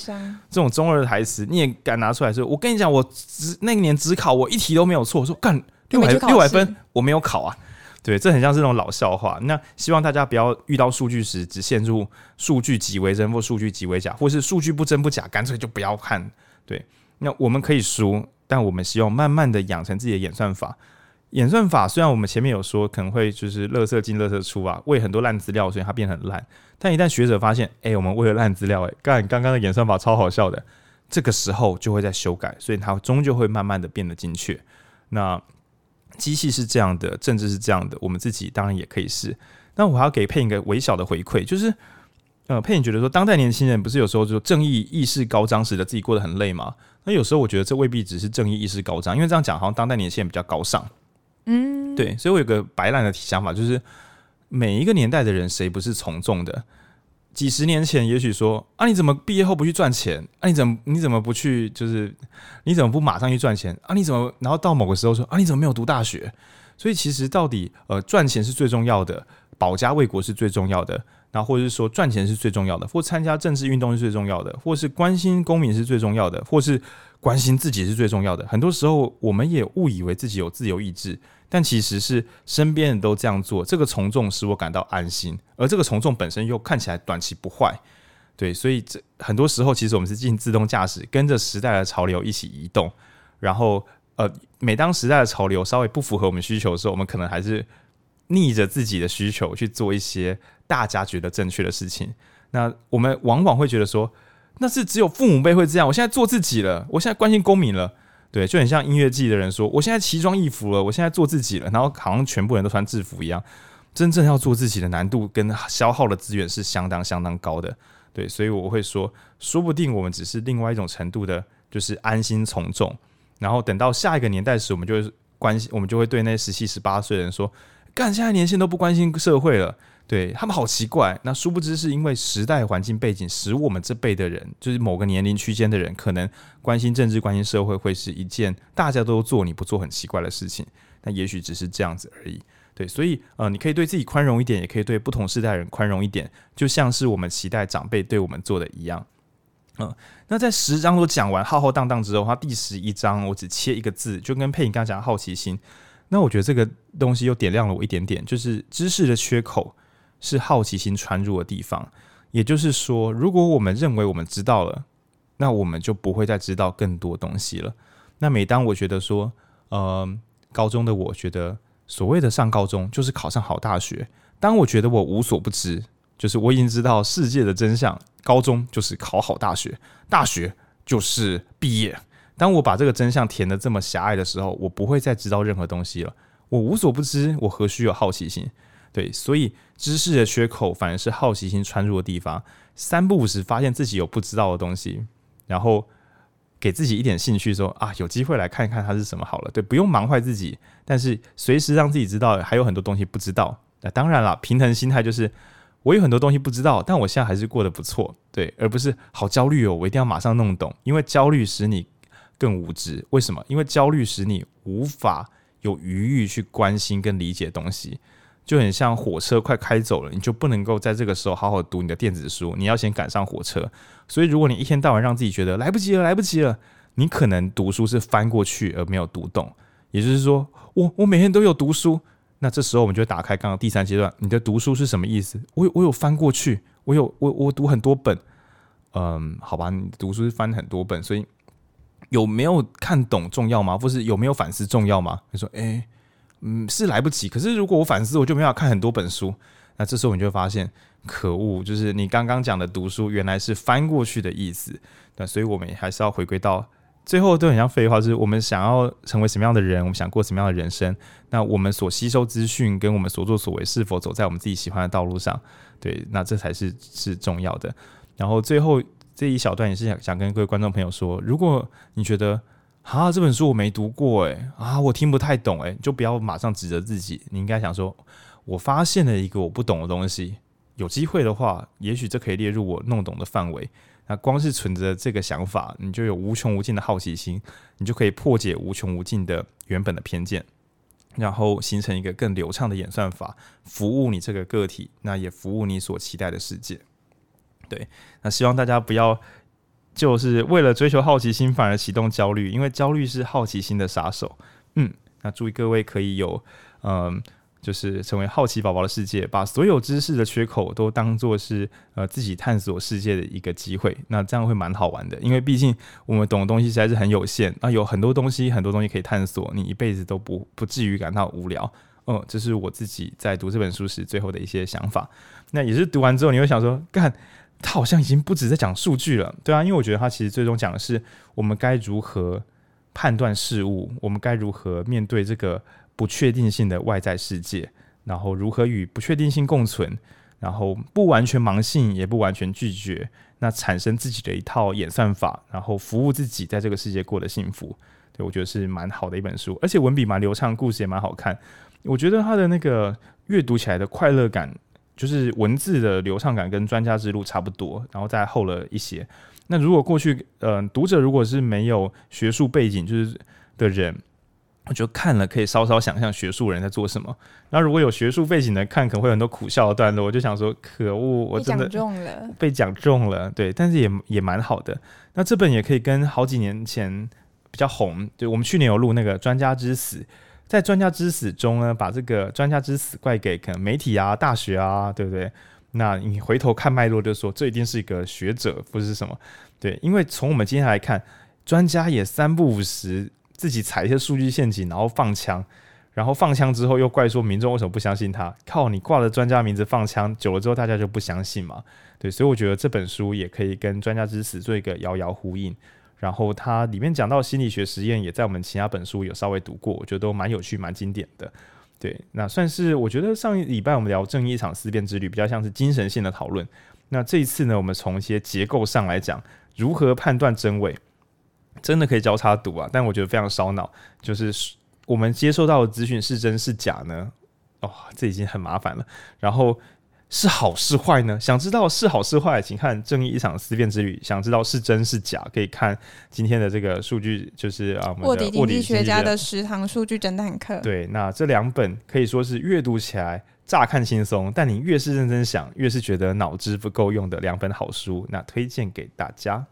这种中二的台词，你也敢拿出来说？我跟你讲，我只那个年只考我一题都没有错。我说干六百六百分，我没有考啊。对，这很像是这种老笑话。那希望大家不要遇到数据时只陷入数据极为真或数据极为假，或是数据不真不假，干脆就不要看。对，那我们可以输。但我们希望慢慢的养成自己的演算法。演算法虽然我们前面有说可能会就是垃圾进垃圾出啊，喂很多烂资料，所以它变很烂。但一旦学者发现，哎、我们喂了烂资料、欸，哎，干刚刚的演算法超好笑的，这个时候就会在修改，所以它终究会慢慢的变得精确。那机器是这样的，政治是这样的，我们自己当然也可以是。那我还要给佩影一个微小的回馈，就是呃，佩影觉得说，当代年轻人不是有时候就正义意识高涨，使得自己过得很累吗？那有时候我觉得这未必只是正义意识高涨，因为这样讲好像当代年轻人比较高尚。嗯，对，所以我有个白烂的想法，就是每一个年代的人谁不是从众的？几十年前也许说啊，你怎么毕业后不去赚钱？啊，你怎么你怎么不去？就是你怎么不马上去赚钱？啊，你怎么？然后到某个时候说啊，你怎么没有读大学？所以其实到底呃赚钱是最重要的，保家卫国是最重要的，然后或者是说赚钱是最重要的，或参加政治运动是最重要的，或是关心公民是最重要的，或是关心自己是最重要的。很多时候，我们也误以为自己有自由意志，但其实是身边人都这样做，这个从众使我感到安心，而这个从众本身又看起来短期不坏。对，所以这很多时候，其实我们是进行自动驾驶，跟着时代的潮流一起移动。然后，呃，每当时代的潮流稍微不符合我们需求的时候，我们可能还是逆着自己的需求去做一些大家觉得正确的事情。那我们往往会觉得说，那是只有父母辈会这样。我现在做自己了，我现在关心公民了。对，就很像音乐季的人说，我现在奇装异服了，我现在做自己了。然后好像全部人都穿制服一样。真正要做自己的难度跟消耗的资源是相当相当高的。对，所以我会说，说不定我们只是另外一种程度的，就是安心从众。然后等到下一个年代时，我们就会关心，我们就会对那十七、十八岁的人说：“干，现在年轻人都不关心社会了，对他们好奇怪。”那殊不知是因为时代环境背景，使我们这辈的人，就是某个年龄区间的人，可能关心政治、关心社会，会是一件大家都做你不做很奇怪的事情。那也许只是这样子而已。对，所以呃，你可以对自己宽容一点，也可以对不同世代人宽容一点，就像是我们期待长辈对我们做的一样。嗯，那在十章都讲完浩浩荡荡之后，他第十一章我只切一个字，就跟佩颖刚刚讲好奇心。那我觉得这个东西又点亮了我一点点，就是知识的缺口是好奇心传入的地方。也就是说，如果我们认为我们知道了，那我们就不会再知道更多东西了。那每当我觉得说，呃，高中的我觉得。所谓的上高中就是考上好大学。当我觉得我无所不知，就是我已经知道世界的真相。高中就是考好大学，大学就是毕业。当我把这个真相填得这么狭隘的时候，我不会再知道任何东西了。我无所不知，我何须有好奇心？对，所以知识的缺口反而是好奇心穿入的地方。三不五时发现自己有不知道的东西，然后。给自己一点兴趣说，说啊，有机会来看一看它是什么好了。对，不用忙坏自己，但是随时让自己知道还有很多东西不知道。那当然了，平衡心态就是我有很多东西不知道，但我现在还是过得不错，对，而不是好焦虑哦，我一定要马上弄懂，因为焦虑使你更无知。为什么？因为焦虑使你无法有余裕去关心跟理解东西。就很像火车快开走了，你就不能够在这个时候好好读你的电子书，你要先赶上火车。所以，如果你一天到晚让自己觉得来不及了，来不及了，你可能读书是翻过去而没有读懂。也就是说，我我每天都有读书，那这时候我们就打开刚刚第三阶段，你的读书是什么意思？我有我有翻过去，我有我我读很多本，嗯，好吧，你读书是翻很多本，所以有没有看懂重要吗？或是有没有反思重要吗？你说，诶、嗯，是来不及。可是如果我反思，我就没法看很多本书。那这时候你就会发现，可恶，就是你刚刚讲的读书原来是翻过去的意思。那所以我们还是要回归到最后都很像废话，就是我们想要成为什么样的人，我们想过什么样的人生。那我们所吸收资讯跟我们所作所为是否走在我们自己喜欢的道路上？对，那这才是是重要的。然后最后这一小段也是想想跟各位观众朋友说，如果你觉得。啊，这本书我没读过诶，啊，我听不太懂诶，就不要马上指责自己。你应该想说，我发现了一个我不懂的东西，有机会的话，也许这可以列入我弄懂的范围。那光是存着这个想法，你就有无穷无尽的好奇心，你就可以破解无穷无尽的原本的偏见，然后形成一个更流畅的演算法，服务你这个个体，那也服务你所期待的世界。对，那希望大家不要。就是为了追求好奇心，反而启动焦虑，因为焦虑是好奇心的杀手。嗯，那祝各位可以有，嗯，就是成为好奇宝宝的世界，把所有知识的缺口都当做是呃自己探索世界的一个机会。那这样会蛮好玩的，因为毕竟我们懂的东西实在是很有限，那有很多东西，很多东西可以探索，你一辈子都不不至于感到无聊。嗯，这是我自己在读这本书时最后的一些想法。那也是读完之后，你会想说，干。他好像已经不止在讲数据了，对啊，因为我觉得他其实最终讲的是我们该如何判断事物，我们该如何面对这个不确定性的外在世界，然后如何与不确定性共存，然后不完全盲信，也不完全拒绝，那产生自己的一套演算法，然后服务自己在这个世界过得幸福。对，我觉得是蛮好的一本书，而且文笔蛮流畅，故事也蛮好看。我觉得他的那个阅读起来的快乐感。就是文字的流畅感跟专家之路差不多，然后再厚了一些。那如果过去，嗯、呃，读者如果是没有学术背景就是的人，我觉得看了，可以稍稍想象学术人在做什么。那如果有学术背景的看，可能会有很多苦笑的段落。我就想说，可恶，我真的被讲中了，被讲中了。对，但是也也蛮好的。那这本也可以跟好几年前比较红，对，我们去年有录那个《专家之死》，在《专家之死》中呢，把这个专家之死怪给可能媒体啊、大学啊，对不对？那你回头看脉络，就说这一定是一个学者，不是什么。对，因为从我们今天来看，专家也三不五时。自己踩一些数据陷阱，然后放枪，然后放枪之后又怪说民众为什么不相信他？靠，你挂了专家名字放枪，久了之后大家就不相信嘛？对，所以我觉得这本书也可以跟《专家之死》做一个遥遥呼应。然后它里面讲到心理学实验，也在我们其他本书有稍微读过，我觉得都蛮有趣、蛮经典的。对，那算是我觉得上一礼拜我们聊正义一场思辨之旅，比较像是精神性的讨论。那这一次呢，我们从一些结构上来讲，如何判断真伪？真的可以交叉读啊，但我觉得非常烧脑。就是我们接受到的资讯是真是假呢？哦，这已经很麻烦了。然后是好是坏呢？想知道是好是坏，请看《正义一场思辨之旅》。想知道是真是假，可以看今天的这个数据，就是啊，卧底经济学家的食堂数据侦探课。对，那这两本可以说是阅读起来乍看轻松，但你越是认真想，越是觉得脑子不够用的两本好书。那推荐给大家。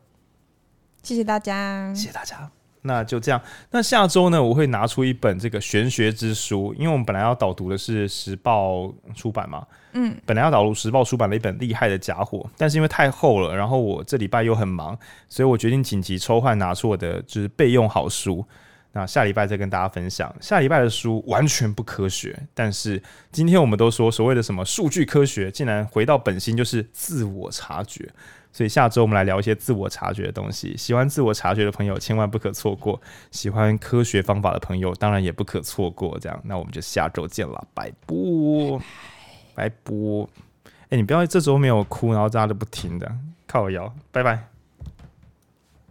谢谢大家，谢谢大家。那就这样。那下周呢，我会拿出一本这个玄学之书，因为我们本来要导读的是时报出版嘛，嗯，本来要导读时报出版的一本厉害的家伙，但是因为太厚了，然后我这礼拜又很忙，所以我决定紧急抽换拿出我的就是备用好书。那下礼拜再跟大家分享。下礼拜的书完全不科学，但是今天我们都说所谓的什么数据科学，竟然回到本心就是自我察觉。所以下周我们来聊一些自我察觉的东西。喜欢自我察觉的朋友千万不可错过，喜欢科学方法的朋友当然也不可错过。这样，那我们就下周见了，拜拜拜拜。哎、你不要这周没有哭，然后大家都不停的靠我腰，拜拜。